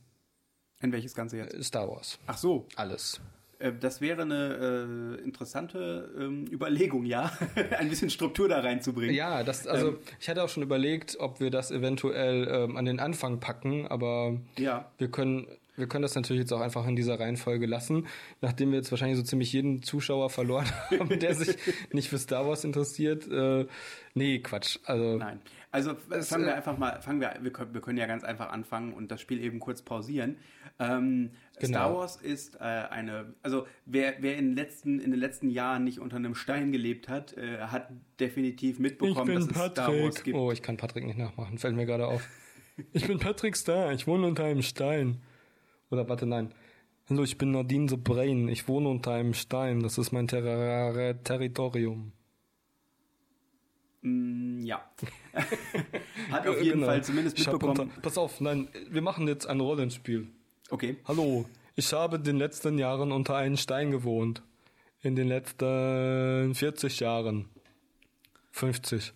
In welches Ganze jetzt? Star Wars. Ach so, Alles. Äh, das wäre eine äh, interessante ähm, Überlegung, ja, ein bisschen Struktur da reinzubringen. Ja, das, also ich hatte auch schon überlegt, ob wir das eventuell ähm, an den Anfang packen, aber Ja. wir können, wir können das natürlich jetzt auch einfach in dieser Reihenfolge lassen, nachdem wir jetzt wahrscheinlich so ziemlich jeden Zuschauer verloren haben, der sich nicht für Star Wars interessiert. Äh, nee, Quatsch. Also Nein. Also fangen wir äh, einfach mal, fangen wir, wir können, wir können ja ganz einfach anfangen und das Spiel eben kurz pausieren. Ähm, Genau. Star Wars ist äh, eine, also wer, wer in, den letzten, in den letzten Jahren nicht unter einem Stein gelebt hat, äh, hat definitiv mitbekommen, dass es Star Wars gibt. Oh, ich kann Patrick nicht nachmachen, fällt mir gerade auf. Ich bin Patrick Star, ich wohne unter einem Stein. Oder warte, nein. Hallo, ich bin Nadine the Brain, ich wohne unter einem Stein, das ist mein Terra Territorium. Mm, ja. hat auf jeden Genau. Fall zumindest mitbekommen. Unter, pass auf, nein, wir machen jetzt ein Rollenspiel. Okay. Hallo, ich habe in den letzten Jahren unter einem Stein gewohnt. In den letzten 40 Jahren. 50.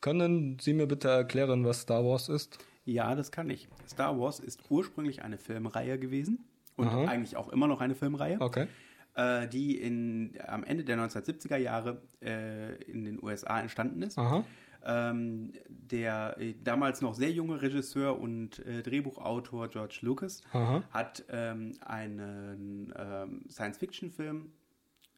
Können Sie mir bitte erklären, was Star Wars ist? Ja, das kann ich. Star Wars ist ursprünglich eine Filmreihe gewesen und Aha. eigentlich auch immer noch eine Filmreihe. Okay. äh, die in, am Ende der 1970er Jahre äh, in den USA entstanden ist. Aha. Ähm, der äh, damals noch sehr junge Regisseur und äh, Drehbuchautor George Lucas Aha. hat ähm, einen ähm, Science-Fiction-Film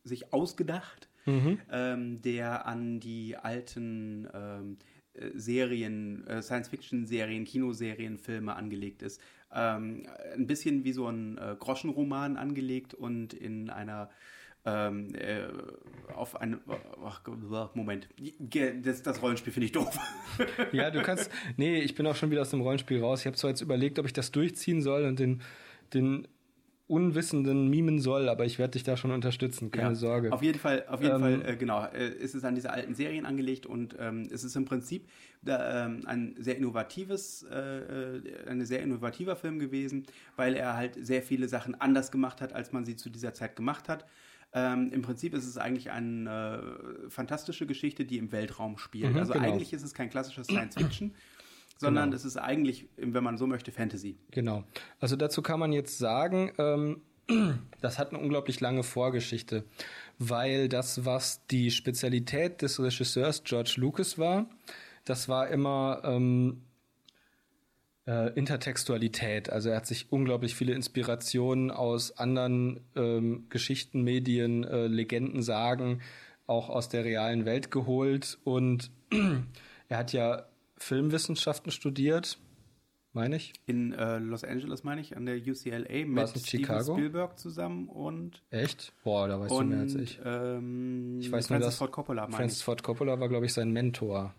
sich ausgedacht, Mhm. ähm, der an die alten ähm, äh, Serien, äh, Science-Fiction-Serien, Kinoserien, Filme angelegt ist. Ähm, ein bisschen wie so ein äh, Groschenroman angelegt und in einer ähm, äh, auf einem ach, Moment, das, das Rollenspiel finde ich doof. Ja, du kannst. Nee, ich bin auch schon wieder aus dem Rollenspiel raus. Ich habe zwar jetzt überlegt, ob ich das durchziehen soll und den, den Unwissenden mimen soll, aber ich werde dich da schon unterstützen, keine Ja, Sorge. Auf jeden Fall, auf jeden Ähm, Fall, äh, genau, äh, ist es an diese alten Serien angelegt und ähm, es ist im Prinzip da, ähm, ein sehr innovatives, äh, äh, ein sehr innovativer Film gewesen, weil er halt sehr viele Sachen anders gemacht hat, als man sie zu dieser Zeit gemacht hat. Ähm, Im Prinzip ist es eigentlich eine äh, fantastische Geschichte, die im Weltraum spielt. Mhm, also genau. eigentlich ist es kein klassisches Science Fiction, sondern Genau. es ist eigentlich, wenn man so möchte, Fantasy. Genau. Also dazu kann man jetzt sagen, ähm, das hat eine unglaublich lange Vorgeschichte, weil das, was die Spezialität des Regisseurs George Lucas war, das war immer ähm, äh, Intertextualität. Also er hat sich unglaublich viele Inspirationen aus anderen ähm, Geschichten, Medien, äh, Legenden, Sagen, auch aus der realen Welt geholt. Und er hat ja Filmwissenschaften studiert, meine ich. In äh, Los Angeles, meine ich, an der UCLA mit Steven? Spielberg zusammen und, Echt? Boah, da weißt und du mehr als ich. Ähm, Ich weiß nur, Francis dass Ford Coppola, meine Francis ich. Ford Coppola war, glaube ich, sein Mentor.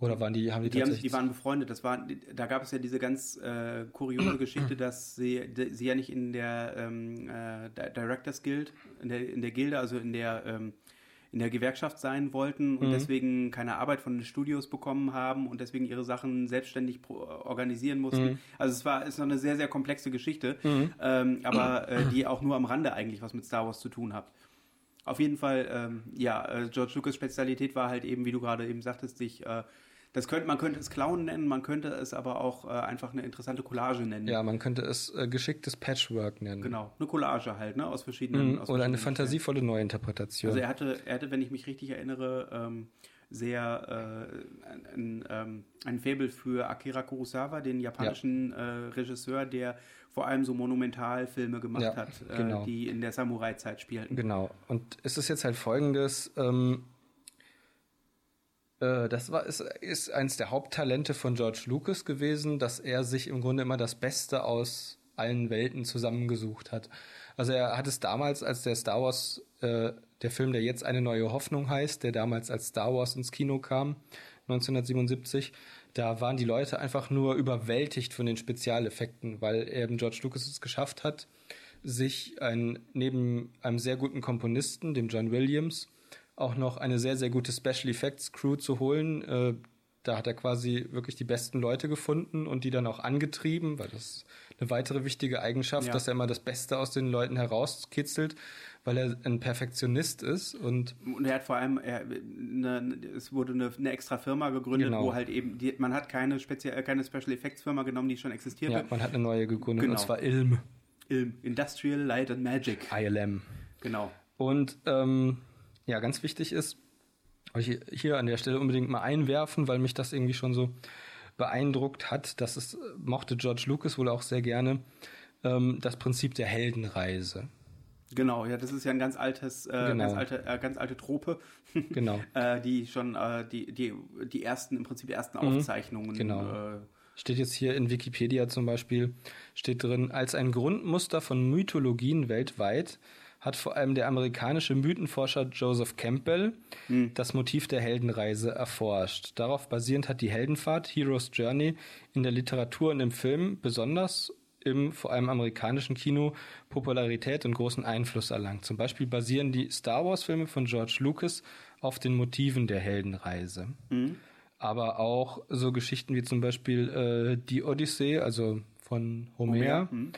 Oder waren die, haben die, Die, haben, tatsächlich... die waren befreundet. Das war, da gab es ja diese ganz äh, kuriose Geschichte, dass sie, de, sie ja nicht in der ähm, äh, Di- Directors Guild, in der, in der Gilde, also in der, ähm, in der Gewerkschaft sein wollten und Mhm. deswegen keine Arbeit von den Studios bekommen haben und deswegen ihre Sachen selbstständig organisieren mussten. Mhm. Also es war ist noch eine sehr, sehr komplexe Geschichte, ähm, aber äh, die auch nur am Rande eigentlich was mit Star Wars zu tun hat. Auf jeden Fall, ähm, ja, äh, George Lucas Spezialität war halt eben, wie du gerade eben sagtest, sich, äh, das könnte, man könnte es Clown nennen, man könnte es aber auch äh, einfach eine interessante Collage nennen. ja, man könnte es äh, geschicktes Patchwork nennen. Genau, eine Collage halt, ne, aus verschiedenen. Mhm. aus Oder eine verschiedenen fantasievolle Neuinterpretation. also er hatte, er hatte, wenn ich mich richtig erinnere, ähm, sehr äh, ein, ein, ähm, ein Faible für Akira Kurosawa, den japanischen äh, Regisseur, der vor allem so Monumentalfilme gemacht Ja, hat, äh, genau. die in der Samurai-Zeit spielten. Genau. Und es ist jetzt halt folgendes, ähm, äh, das war, ist, ist eins der Haupttalente von George Lucas gewesen, dass er sich im Grunde immer das Beste aus allen Welten zusammengesucht hat. Also er hat es damals, als der Star Wars, äh, der Film, der jetzt eine neue Hoffnung heißt, der damals als Star Wars ins Kino kam, 1977, da waren die Leute einfach nur überwältigt von den Spezialeffekten, weil eben George Lucas es geschafft hat, sich ein, neben einem sehr guten Komponisten, dem John Williams, auch noch eine sehr, sehr gute Special Effects Crew zu holen. Äh, da hat er quasi wirklich die besten Leute gefunden und die dann auch angetrieben, weil das ist eine weitere wichtige Eigenschaft, Ja. dass er immer das Beste aus den Leuten herauskitzelt, weil er ein Perfektionist ist und Und er hat vor allem, er, eine, es wurde eine, eine extra Firma gegründet, Genau. wo halt eben, die, man hat keine, speziell, äh, keine Special Effects Firma genommen, die schon existierte. ja, man hat eine neue gegründet Genau. und zwar ILM, Im Industrial Light and Magic. ILM. Genau. Und ähm, ja, ganz wichtig ist, ich hier an der Stelle unbedingt mal einwerfen, weil mich das irgendwie schon so beeindruckt hat. Das ist, mochte George Lucas wohl auch sehr gerne, ähm, das Prinzip der Heldenreise. Genau, ja, das ist ja ein ganz altes, äh, Genau. ganz alte, äh, ganz alte Trope, Genau. äh, die schon äh, die, die, die ersten, im Prinzip ersten Aufzeichnungen. Genau. Äh, Steht jetzt hier in Wikipedia zum Beispiel, steht drin, als ein Grundmuster von Mythologien weltweit hat vor allem der amerikanische Mythenforscher Joseph Campbell das Motiv der Heldenreise erforscht. Darauf basierend hat die Heldenfahrt, Hero's Journey, in der Literatur und im Film, besonders im vor allem amerikanischen Kino, Popularität und großen Einfluss erlangt. Zum Beispiel basieren die Star Wars-Filme von George Lucas auf den Motiven der Heldenreise aber auch so Geschichten wie zum Beispiel äh, die Odyssee, also von Homer, Homer, hm.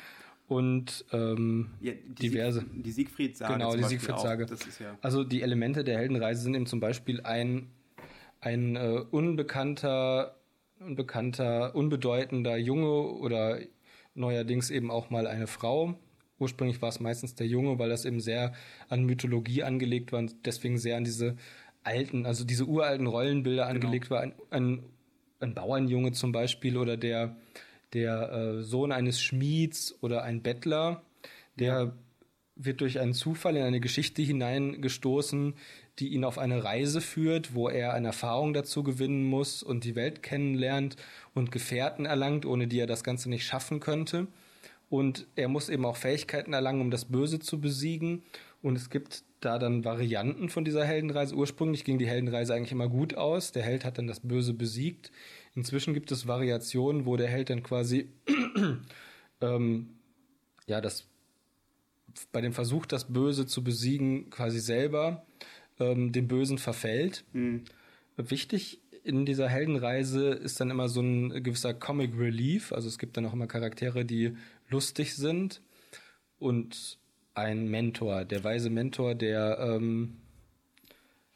Und ähm, ja, die diverse. Sieg, die Siegfried-Sage. genau, die Siegfried-Sage. ja. Also die Elemente der Heldenreise sind eben zum Beispiel ein, ein äh, unbekannter, unbekannter, unbedeutender Junge oder neuerdings eben auch mal eine Frau. Ursprünglich war es meistens der Junge, weil das eben sehr an Mythologie angelegt war und deswegen sehr an diese alten, also diese uralten Rollenbilder angelegt war. Ein, ein, ein Bauernjunge zum Beispiel oder der, der äh, Sohn eines Schmieds oder ein Bettler, der wird durch einen Zufall in eine Geschichte hineingestoßen, die ihn auf eine Reise führt, wo er eine Erfahrung dazu gewinnen muss und die Welt kennenlernt und Gefährten erlangt, ohne die er das Ganze nicht schaffen könnte. Und er muss eben auch Fähigkeiten erlangen, um das Böse zu besiegen. Und es gibt da dann Varianten von dieser Heldenreise. Ursprünglich ging die Heldenreise eigentlich immer gut aus. Der Held hat dann das Böse besiegt. Inzwischen gibt es Variationen, wo der Held dann quasi ähm, ja das bei dem Versuch, das Böse zu besiegen, quasi selber ähm, dem Bösen verfällt. Wichtig in dieser Heldenreise ist dann immer so ein gewisser Comic Relief. Also es gibt dann auch immer Charaktere, die lustig sind und ein Mentor, der weise Mentor, der ähm,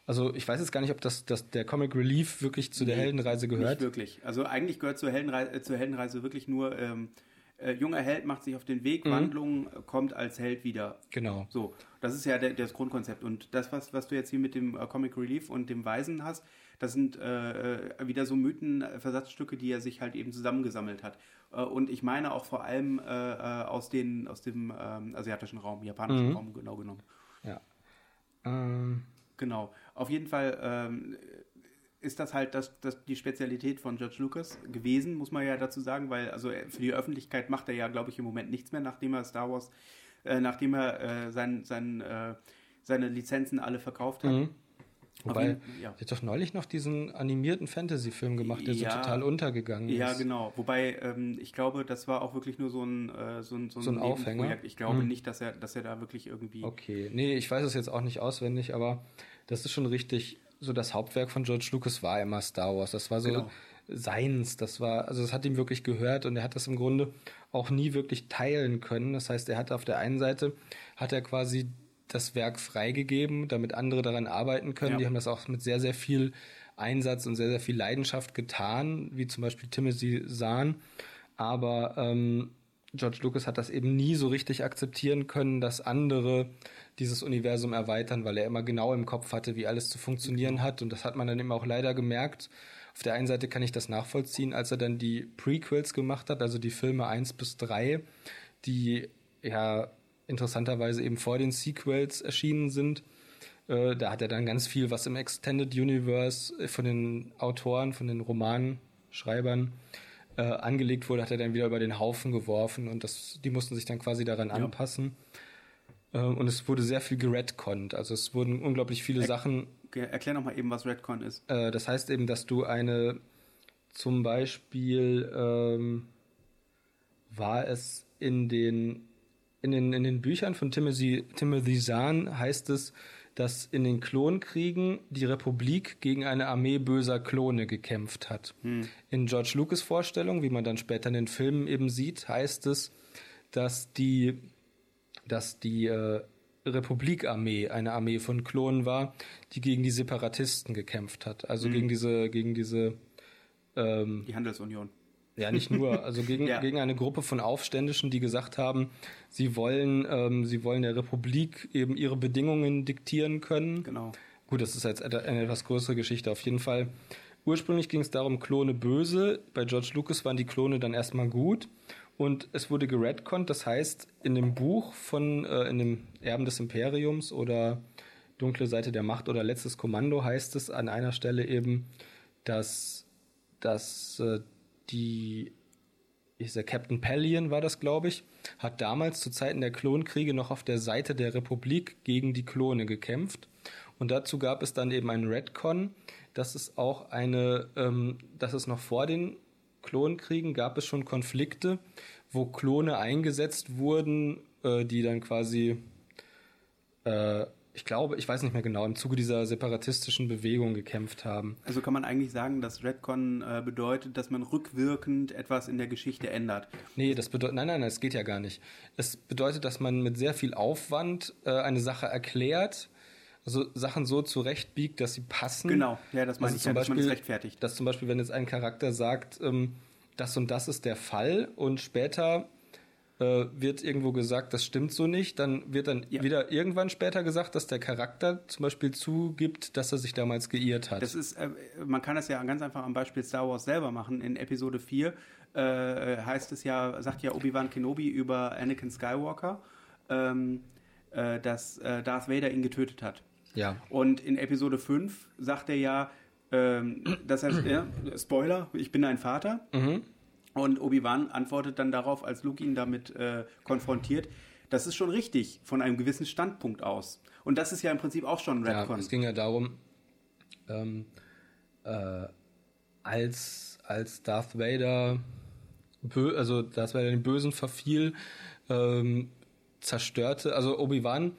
also ich weiß jetzt gar nicht, ob das, das der Comic Relief wirklich zu der Nee, Heldenreise gehört. Nicht wirklich. Also eigentlich gehört zur Heldenreise, äh, zur Heldenreise wirklich nur, ähm, äh, junger Held macht sich auf den Weg, Mhm. Wandlung, kommt als Held wieder. Genau. So, das ist ja der, das Grundkonzept. Und das, was, was du jetzt hier mit dem äh, Comic Relief und dem Weisen hast, das sind äh, äh, wieder so Mythenversatzstücke, die er sich halt eben zusammengesammelt hat. Äh, und ich meine auch vor allem äh, äh, aus, den, aus dem ähm, asiatischen Raum, japanischen Mhm. Raum genau genommen. Ja. Ähm, Genau. Auf jeden Fall ähm, ist das halt das, das die Spezialität von George Lucas gewesen, muss man ja dazu sagen, weil also er- für die Öffentlichkeit macht er ja, glaube ich, im Moment nichts mehr, nachdem er Star Wars, äh, nachdem er äh, sein, sein, äh, seine Lizenzen alle verkauft hat. mhm. Wobei, jeden- ja. er hat doch neulich noch diesen animierten Fantasy-Film gemacht, der Ja. so total untergegangen Ja, ist. genau. Wobei, ähm, ich glaube, das war auch wirklich nur so ein, äh, so ein, So ein Nebenprojekt. Aufhänger? Ich glaube Mhm. nicht, dass er, dass er da wirklich irgendwie. Okay, nee, ich weiß es jetzt auch nicht auswendig, aber das ist schon richtig. So das Hauptwerk von George Lucas war immer Star Wars. Das war so Genau. seins. Das war, also das hat ihm wirklich gehört und er hat das im Grunde auch nie wirklich teilen können. Das heißt, er hat auf der einen Seite hat er quasi das Werk freigegeben, damit andere daran arbeiten können. Ja. Die haben das auch mit sehr, sehr viel Einsatz und sehr, sehr viel Leidenschaft getan, wie zum Beispiel Timothy Zahn. Aber ähm, George Lucas hat das eben nie so richtig akzeptieren können, dass andere dieses Universum erweitern, weil er immer genau im Kopf hatte, wie alles zu funktionieren hat. Und das hat man dann eben auch leider gemerkt. Auf der einen Seite kann ich das nachvollziehen, als er dann die Prequels gemacht hat, also die Filme 1 bis 3, die ja interessanterweise eben vor den Sequels erschienen sind. Äh, da hat er dann ganz viel, was im Extended Universe von den Autoren, von den Romanschreibern äh, angelegt wurde, hat er dann wieder über den Haufen geworfen und das, die mussten sich dann quasi daran Ja. anpassen. Äh, und es wurde sehr viel geredconnt. Also es wurden unglaublich viele Er- Sachen Erklär nochmal eben, was Redcon ist. äh, das heißt eben, dass du eine, zum Beispiel, ähm, war es in den, in den, in den Büchern von Timothy, Timothy Zahn heißt es, dass in den Klonkriegen die Republik gegen eine Armee böser Klone gekämpft hat. In George Lucas Vorstellung, wie man dann später in den Filmen eben sieht, heißt es, dass die dass die äh, Republikarmee eine Armee von Klonen war, die gegen die Separatisten gekämpft hat. Also gegen diese, gegen diese, ähm, Die Handelsunion. ja nicht nur, also gegen, Ja. gegen eine Gruppe von Aufständischen, die gesagt haben, sie wollen, ähm, sie wollen der Republik eben ihre Bedingungen diktieren können. Genau. Gut, das ist jetzt eine etwas größere Geschichte auf jeden Fall. Ursprünglich ging es darum, Klone böse. Bei George Lucas waren die Klone dann erstmal gut. Und es wurde geredconnt, das heißt, in dem Buch von, äh, in dem Erben des Imperiums oder Dunkle Seite der Macht oder Letztes Kommando heißt es an einer Stelle eben, dass, dass äh, die der Captain Pallion war das, glaube ich, hat damals zu Zeiten der Klonkriege noch auf der Seite der Republik gegen die Klone gekämpft. Und dazu gab es dann eben einen Redcon, dass es auch eine, ähm, dass es noch vor den Klonkriegen gab es schon Konflikte, wo Klone eingesetzt wurden, äh, die dann quasi, äh, ich glaube, ich weiß nicht mehr genau, im Zuge dieser separatistischen Bewegung gekämpft haben. Also kann man eigentlich sagen, dass Redcon äh, bedeutet, dass man rückwirkend etwas in der Geschichte ändert. Nee, das bedeutet, nein, nein, das geht ja gar nicht. Es bedeutet, dass man mit sehr viel Aufwand äh, eine Sache erklärt, also Sachen so zurechtbiegt, dass sie passen. Genau, ja, das meine Also ich, zum ja, dass man es Beispiel- rechtfertigt. Dass zum Beispiel, wenn jetzt ein Charakter sagt, ähm, das und das ist der Fall und später äh, wird irgendwo gesagt, das stimmt so nicht, dann wird dann Ja. wieder irgendwann später gesagt, dass der Charakter zum Beispiel zugibt, dass er sich damals geirrt hat. Das ist, äh, man kann das ja ganz einfach am Beispiel Star Wars selber machen. In Episode 4 äh, heißt es ja, sagt ja Obi-Wan Kenobi über Anakin Skywalker, ähm, äh, dass äh, Darth Vader ihn getötet hat. Ja. Und in Episode 5 sagt er ja, ähm, dass er, ja, Spoiler, ich bin dein Vater. Mhm. Und Obi-Wan antwortet dann darauf, als Luke ihn damit äh, konfrontiert, das ist schon richtig, von einem gewissen Standpunkt aus. Und das ist ja im Prinzip auch schon ein Ja, Redcon. es ging ja darum, ähm, äh, als, als Darth Vader, also Darth Vader den Bösen verfiel, ähm, zerstörte, also Obi-Wan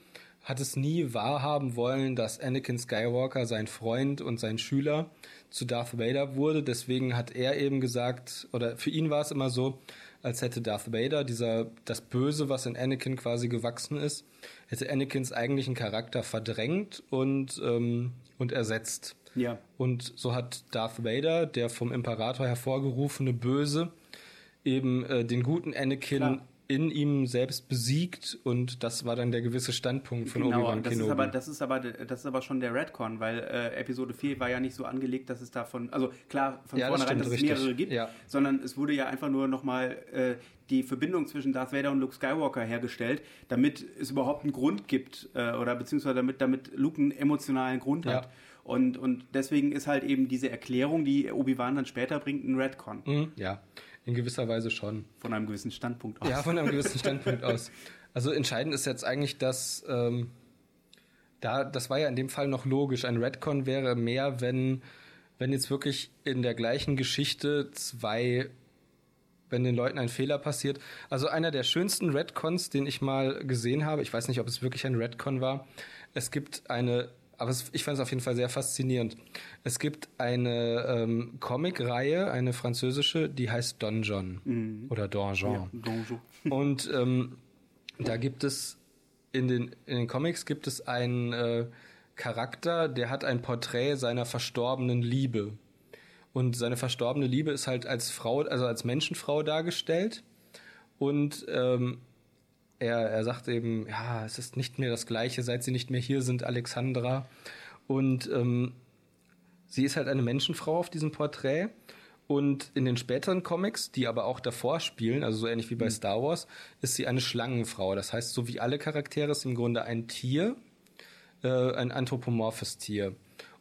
hat es nie wahrhaben wollen, dass Anakin Skywalker sein Freund und sein Schüler zu Darth Vader wurde. Deswegen hat er eben gesagt, oder für ihn war es immer so, als hätte Darth Vader, dieser, das Böse, was in Anakin quasi gewachsen ist, hätte Anakins eigentlichen Charakter verdrängt und, ähm, und ersetzt. ja. Und so hat Darth Vader, der vom Imperator hervorgerufene Böse, eben äh, den guten Anakin Klar. In ihm selbst besiegt und das war dann der gewisse Standpunkt von Genau, Obi-Wan das ist, Kenobi. aber, das, ist aber, das ist aber schon der Redcon, weil äh, Episode 4 war ja nicht so angelegt, dass es davon, also klar, von Ja, das vornherein, stimmt, dass es richtig. mehrere gibt, Ja. sondern es wurde ja einfach nur nochmal äh, die Verbindung zwischen Darth Vader und Luke Skywalker hergestellt, damit es überhaupt einen Grund gibt, äh, oder beziehungsweise damit, damit Luke einen emotionalen Grund Ja. hat. Und, und deswegen ist halt eben diese Erklärung, die Obi-Wan dann später bringt, ein Redcon. Mhm, ja, in gewisser Weise schon. Von einem gewissen Standpunkt aus. Ja, von einem gewissen Standpunkt aus. Also entscheidend ist jetzt eigentlich, dass ähm, da, das war ja in dem Fall noch logisch. Ein Redcon wäre mehr, wenn, wenn jetzt wirklich in der gleichen Geschichte zwei, wenn den Leuten ein Fehler passiert. Also einer der schönsten Redcons, den ich mal gesehen habe, ich weiß nicht, ob es wirklich ein Redcon war. Es gibt eine, aber es, ich fand es auf jeden Fall sehr faszinierend. Es gibt eine ähm, Comic-Reihe, eine französische, die heißt Donjon oder Donjon. Ja, Donjon. Und ähm, da gibt es in den, in den Comics gibt es einen äh, Charakter, der hat ein Porträt seiner verstorbenen Liebe. Und seine verstorbene Liebe ist halt als Frau, also als Menschenfrau dargestellt. Und ähm, er, er sagt eben, ja, es ist nicht mehr das Gleiche, seit sie nicht mehr hier sind, Alexandra. Und ähm, sie ist halt eine Menschenfrau auf diesem Porträt. Und in den späteren Comics, die aber auch davor spielen, also so ähnlich wie bei Star Wars, ist sie eine Schlangenfrau. Das heißt, so wie alle Charaktere ist im Grunde ein Tier, äh, ein anthropomorphes Tier.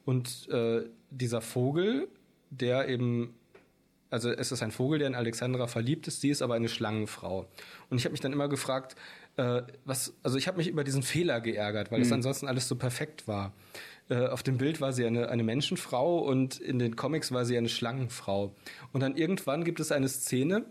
Und äh, dieser Vogel, der eben, also es ist ein Vogel, der in Alexandra verliebt ist, sie ist aber eine Schlangenfrau. Und ich habe mich dann immer gefragt, äh, was, also ich habe mich über diesen Fehler geärgert, weil das ansonsten alles so perfekt war. Äh, auf dem Bild war sie eine, eine Menschenfrau und in den Comics war sie eine Schlangenfrau. Und dann irgendwann gibt es eine Szene,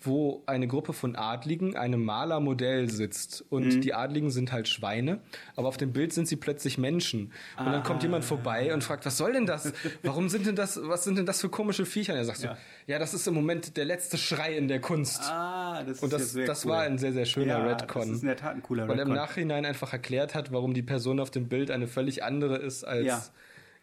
wo eine Gruppe von Adligen einem Malermodell sitzt. Und die Adligen sind halt Schweine, aber auf dem Bild sind sie plötzlich Menschen. Und dann kommt jemand vorbei und fragt, was soll denn das? Warum sind denn das, was sind denn das für komische Viecher? Und er sagt Ja. so, ja, das ist im Moment der letzte Schrei in der Kunst. Ah, das und ja das, sehr das cool. war ein sehr, sehr schöner ja, Redcon. Das ist in der Tat ein cooler weil er im Redcon. Nachhinein einfach erklärt hat, warum die Person auf dem Bild eine völlig andere ist als. Ja.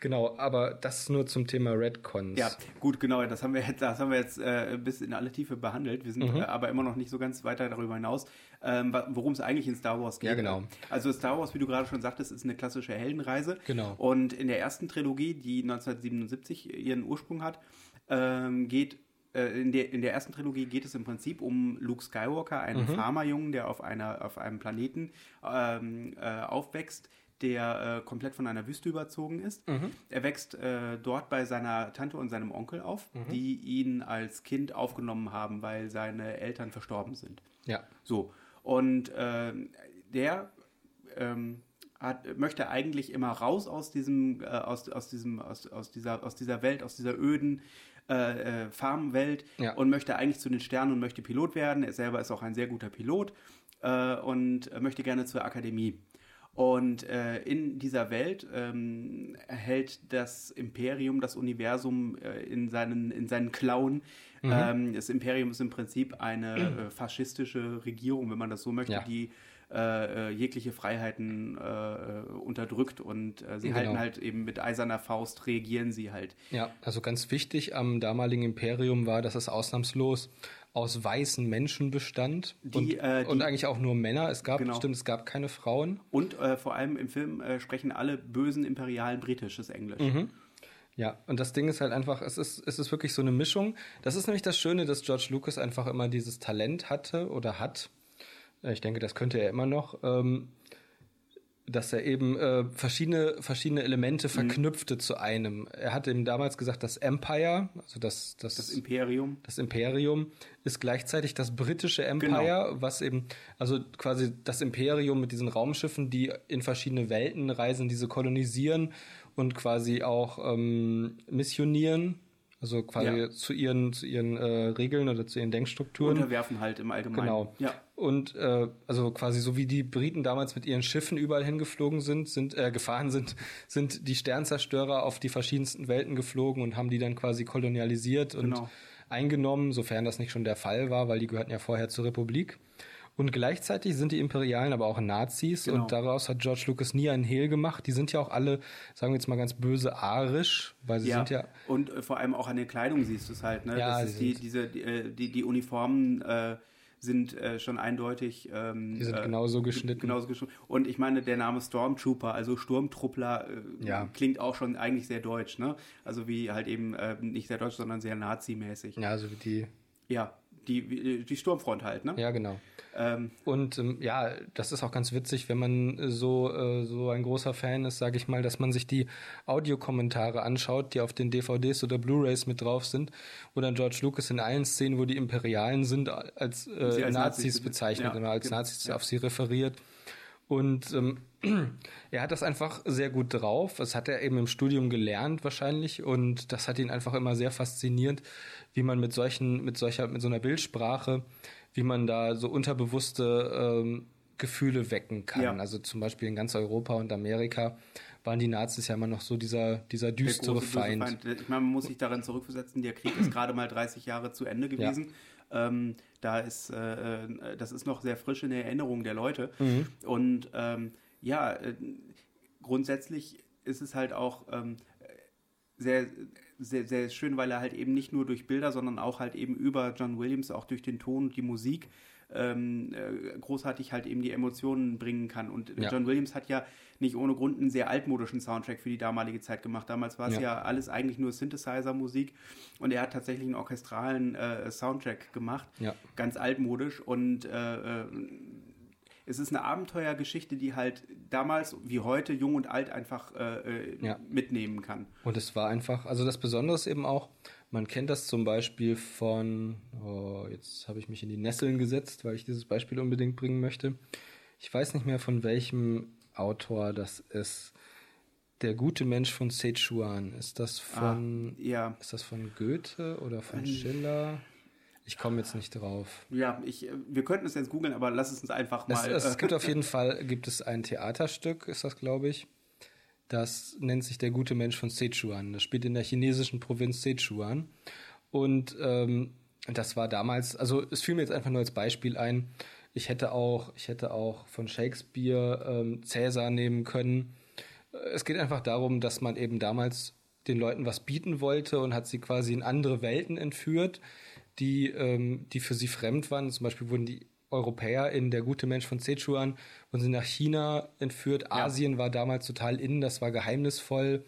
Genau, aber das nur zum Thema Redcons. Ja, gut, genau, das haben wir jetzt, das haben wir jetzt äh, bis in alle Tiefe behandelt. Wir sind Mhm. äh, aber immer noch nicht so ganz weiter darüber hinaus, ähm, worum es eigentlich in Star Wars geht. Ja, genau. Also Star Wars, wie du gerade schon sagtest, ist eine klassische Heldenreise. Genau. Und in der ersten Trilogie, die 1977 ihren Ursprung hat, ähm, geht äh, in der, in der ersten Trilogie geht es im Prinzip um Luke Skywalker, einen Mhm. Farmerjungen, der auf, einer, auf einem Planeten ähm, äh, aufwächst, der äh, komplett von einer Wüste überzogen ist. Mhm. Er wächst äh, dort bei seiner Tante und seinem Onkel auf, Mhm. die ihn als Kind aufgenommen haben, weil seine Eltern verstorben sind. Ja. So. Und ähm, der ähm, hat, möchte eigentlich immer raus aus diesem, äh, aus, aus diesem, aus, aus dieser, aus dieser Welt, aus dieser öden äh, äh, Farmwelt Ja. und möchte eigentlich zu den Sternen und möchte Pilot werden. Er selber ist auch ein sehr guter Pilot äh, und möchte gerne zur Akademie. Und äh, in dieser Welt ähm, erhält das Imperium das Universum äh, in, seinen, in seinen Klauen. Mhm. Ähm, das Imperium ist im Prinzip eine äh, faschistische Regierung, wenn man das so möchte, Ja. die äh, äh, jegliche Freiheiten äh, unterdrückt und äh, sie Genau. halten halt eben mit eiserner Faust, reagieren sie halt. Ja, also ganz wichtig am damaligen Imperium war, dass es ausnahmslos aus weißen Menschen bestand Die, und, äh, die- und eigentlich auch nur Männer. Es gab Genau. stimmt, es gab keine Frauen. Und äh, vor allem im Film äh, sprechen alle bösen Imperialen britisches Englisch. Mhm. Ja, und das Ding ist halt einfach, es ist, es ist wirklich so eine Mischung. Das ist nämlich das Schöne, dass George Lucas einfach immer dieses Talent hatte oder hat. Äh, Ich denke, das könnte er immer noch. Ähm, dass er eben äh, verschiedene, verschiedene Elemente verknüpfte zu einem. Er hat eben damals gesagt, das Empire, also das, das, Das Imperium. das Imperium ist gleichzeitig das britische Empire, was eben, also quasi das Imperium mit diesen Raumschiffen, die in verschiedene Welten reisen, diese kolonisieren und quasi auch ähm, missionieren, also quasi Ja. zu ihren, zu ihren äh, Regeln oder zu ihren Denkstrukturen. Unterwerfen halt im Allgemeinen. Genau. Ja. Und äh, also quasi so wie die Briten damals mit ihren Schiffen überall hingeflogen sind, sind äh, gefahren sind, sind die Sternzerstörer auf die verschiedensten Welten geflogen und haben die dann quasi kolonialisiert und Genau. eingenommen, sofern das nicht schon der Fall war, weil die gehörten ja vorher zur Republik. Und gleichzeitig sind die Imperialen aber auch Nazis Genau. und daraus hat George Lucas nie einen Hehl gemacht. Die sind ja auch alle, sagen wir jetzt mal ganz böse, arisch, weil sie sind ja und äh, vor allem auch an der Kleidung siehst du es halt, ne? Ja, das ist die, diese, die, äh, die, die Uniformen äh, sind äh, schon eindeutig. Ähm, Die sind äh, genauso geschnitten. Genauso geschnitten. Und ich meine, der Name Stormtrooper, also Sturmtruppler, äh, Ja. klingt auch schon eigentlich sehr deutsch, ne? Also wie halt eben äh, nicht sehr deutsch, sondern sehr nazimäßig. ja, also wie die, Ja, die, wie- die Sturmfront halt, ne? ja genau. Ähm, Und ähm, ja, das ist auch ganz witzig, wenn man äh, so, äh, so ein großer Fan ist, sage ich mal, dass man sich die Audiokommentare anschaut, die auf den DVDs oder Blu-rays mit drauf sind, wo dann George Lucas in allen Szenen, wo die Imperialen sind, als, äh, als Nazis, Nazis bezeichnet ja, oder als genau. Nazis auf sie referiert. Und ähm, er hat das einfach sehr gut drauf. Das hat er eben im Studium gelernt wahrscheinlich und das hat ihn einfach immer sehr fasziniert, wie man mit solchen, mit solcher, mit so einer Bildsprache, wie man da so unterbewusste ähm, Gefühle wecken kann. Ja. Also zum Beispiel in ganz Europa und Amerika waren die Nazis ja immer noch so dieser, dieser düstere Feind. Feind. Ich meine, man muss sich daran zurückversetzen, der Krieg ist gerade mal 30 Jahre zu Ende gewesen. Ähm, da ist, äh, äh, das ist noch sehr frisch in der Erinnerung der Leute. Mhm. Und ähm, ja, äh, grundsätzlich ist es halt auch ähm, sehr, sehr, sehr schön, weil er halt eben nicht nur durch Bilder, sondern auch halt eben über John Williams, auch durch den Ton und die Musik, ähm, äh, großartig halt eben die Emotionen bringen kann. Und Ja. John Williams hat ja nicht ohne Grund einen sehr altmodischen Soundtrack für die damalige Zeit gemacht. Damals war es Ja. ja. alles eigentlich nur Synthesizer-Musik und er hat tatsächlich einen orchestralen äh, Soundtrack gemacht, Ja. ganz altmodisch und äh, äh, es ist eine Abenteuergeschichte, die halt damals wie heute jung und alt einfach äh, äh, Ja. mitnehmen kann. Und es war einfach, also das Besondere ist eben auch, man kennt das zum Beispiel von, oh, jetzt habe ich mich in die Nesseln gesetzt, weil ich dieses Beispiel unbedingt bringen möchte. Ich weiß nicht mehr von welchem Autor das ist. Der gute Mensch von Sichuan. Ist das von, Ja, ist das von Goethe oder von Schiller? Ich komme jetzt nicht drauf. ja, ich, äh, wir könnten es jetzt googeln, aber lass es uns einfach Es, mal. es äh, gibt auf jeden Fall gibt es ein Theaterstück, ist das, glaube ich. Das nennt sich Der gute Mensch von Sichuan. Das spielt in der chinesischen Provinz Sichuan. Und ähm, das war damals, also es fiel mir jetzt einfach nur als Beispiel ein. Ich hätte auch, ich hätte auch von Shakespeare ähm, Cäsar nehmen können. Es geht einfach darum, dass man eben damals den Leuten was bieten wollte und hat sie quasi in andere Welten entführt, die, ähm, die für sie fremd waren. Zum Beispiel wurden die Europäer in Der gute Mensch von Sichuan wurden sie nach China entführt. Asien war damals total innen, das war geheimnisvoll.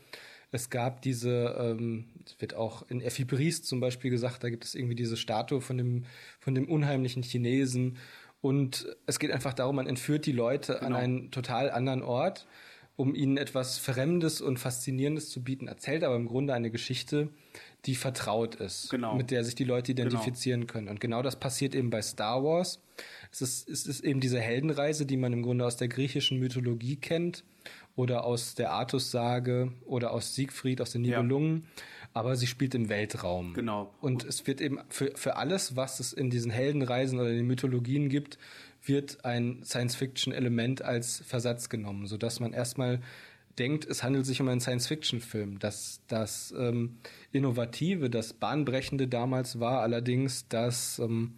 Es gab diese, ähm, es wird auch in Effi Briest zum Beispiel gesagt, da gibt es irgendwie diese Statue von dem, von dem unheimlichen Chinesen. Und es geht einfach darum, man entführt die Leute an Genau. einen total anderen Ort, um ihnen etwas Fremdes und Faszinierendes zu bieten, erzählt aber im Grunde eine Geschichte, die vertraut ist, Genau. mit der sich die Leute identifizieren können. Und genau das passiert eben bei Star Wars. Es ist, es ist eben diese Heldenreise, die man im Grunde aus der griechischen Mythologie kennt oder aus der Artus-Sage oder aus Siegfried, aus den Ja. Nibelungen. Aber sie spielt im Weltraum. Genau. Und es wird eben für, für alles, was es in diesen Heldenreisen oder in den Mythologien gibt, wird ein Science-Fiction-Element als Versatz genommen, sodass man erstmal denkt, es handelt sich um einen Science-Fiction-Film. Das, das ähm, Innovative, das Bahnbrechende damals war allerdings, dass, ähm,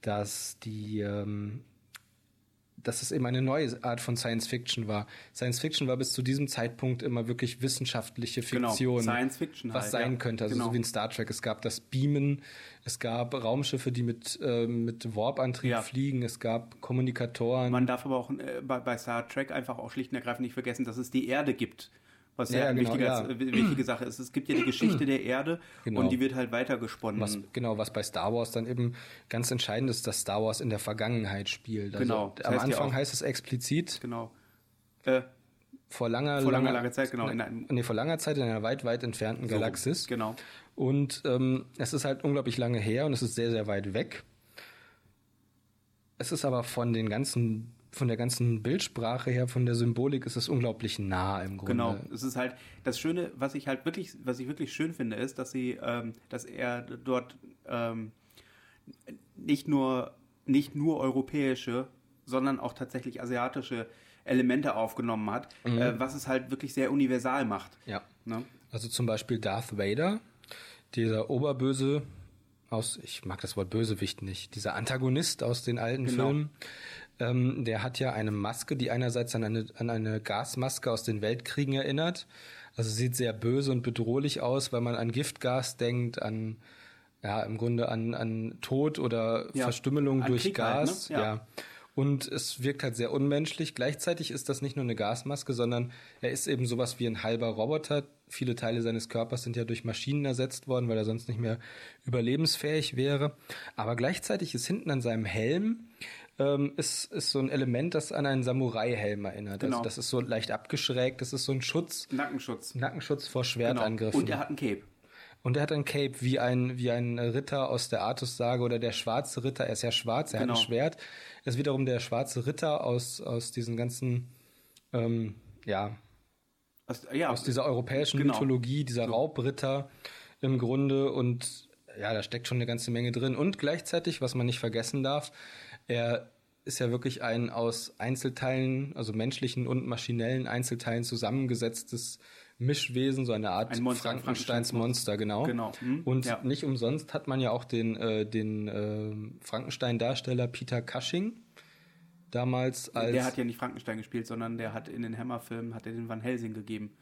dass die ähm, dass es eben eine neue Art von Science Fiction war. Science Fiction war bis zu diesem Zeitpunkt immer wirklich wissenschaftliche Genau, Fiktion. Science Fiction Was halt, sein ja. könnte. Also Genau. so wie in Star Trek. Es gab das Beamen, es gab Raumschiffe, die mit, ähm, mit Warp-Antrieb Ja. fliegen, es gab Kommunikatoren. Man darf aber auch äh, bei, bei Star Trek einfach auch schlicht und ergreifend nicht vergessen, dass es die Erde gibt. Was ja, Ja, eine genau, äh, wichtige Sache ist. Es gibt ja die Geschichte der Erde Genau. und die wird halt weitergesponnen. was, genau, was bei Star Wars dann eben ganz entscheidend ist, dass Star Wars in der Vergangenheit spielt. Also Genau, das Am Anfang heißt es explizit, Genau. Äh, vor langer, vor langer, langer Zeit, genau. In einem, nee, vor langer Zeit in einer weit, weit entfernten so, Galaxis. Genau. Und ähm, es ist halt unglaublich lange her und es ist sehr, sehr weit weg. Es ist aber von den ganzen, von der ganzen Bildsprache her, von der Symbolik, ist es unglaublich nah im Grunde. Genau, es ist halt das Schöne, was ich halt wirklich, was ich wirklich schön finde, ist, dass sie, ähm, dass er dort ähm, nicht nur nicht nur europäische, sondern auch tatsächlich asiatische Elemente aufgenommen hat, äh, was es halt wirklich sehr universal macht. Ja. Ne? Also zum Beispiel Darth Vader, dieser Oberböse, aus, ich mag das Wort Bösewicht nicht, dieser Antagonist aus den alten Genau. Filmen, ähm, der hat ja eine Maske, die einerseits an eine, an eine Gasmaske aus den Weltkriegen erinnert. Also sieht sehr böse und bedrohlich aus, weil man an Giftgas denkt, an ja im Grunde an, an Tod oder Ja, Verstümmelung an durch Krieg halt, Gas. ne? Ja. ja. Und es wirkt halt sehr unmenschlich. Gleichzeitig ist das nicht nur eine Gasmaske, sondern er ist eben sowas wie ein halber Roboter. Viele Teile seines Körpers sind ja durch Maschinen ersetzt worden, weil er sonst nicht mehr überlebensfähig wäre. Aber gleichzeitig ist hinten an seinem Helm ähm, ist, ist so ein Element, das an einen Samurai-Helm erinnert. Genau. Also das ist so leicht abgeschrägt. Das ist so ein Schutz, Nackenschutz. Nackenschutz vor Genau. Schwertangriffen. Und er hat ein Cape. Und er hat ein Cape wie ein, wie ein Ritter aus der Artus-Sage oder der schwarze Ritter. Er ist ja schwarz, er Genau. hat ein Schwert. Er ist wiederum der schwarze Ritter aus, aus diesen ganzen, ähm, ja, Aus, ja, aus dieser europäischen Genau. Mythologie, dieser Raubritter im Grunde. Und ja, da steckt schon eine ganze Menge drin. Und gleichzeitig, was man nicht vergessen darf, er ist ja wirklich ein aus Einzelteilen, also menschlichen und maschinellen Einzelteilen zusammengesetztes Mischwesen, so eine Art Ein Monster, ein Frankensteins Monster, genau. Genau. Hm, Und ja. nicht umsonst hat man ja auch den, äh, den äh, Frankenstein-Darsteller Peter Cushing damals als. der hat ja nicht Frankenstein gespielt, sondern der hat in den Hammer-Filmen hat er den Van Helsing gegeben.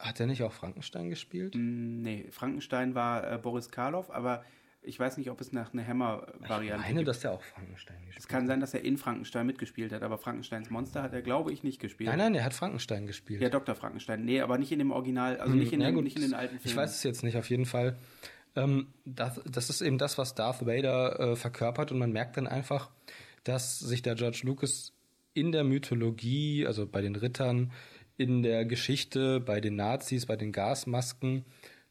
hat er nicht auch Frankenstein gespielt? Mm, Nee, Frankenstein war äh, Boris Karloff, aber ich weiß nicht, ob es nach einer Ich Hammer-Variante meine, gibt. dass der auch Frankenstein gespielt Es kann sein, dass er in Frankenstein mitgespielt hat, aber Frankensteins Monster hat er, glaube ich, nicht gespielt. Nein, nein, er hat Frankenstein gespielt. Ja, Dr. Frankenstein. Nee, aber nicht in dem Original, also nicht, in Hm, Ja, den, gut, nicht in den alten Filmen. Ich weiß es jetzt nicht, auf jeden Fall. Ähm, das, das ist eben das, was Darth Vader äh, verkörpert und man merkt dann einfach, dass sich der George Lucas in der Mythologie, also bei den Rittern, in der Geschichte, bei den Nazis, bei den Gasmasken,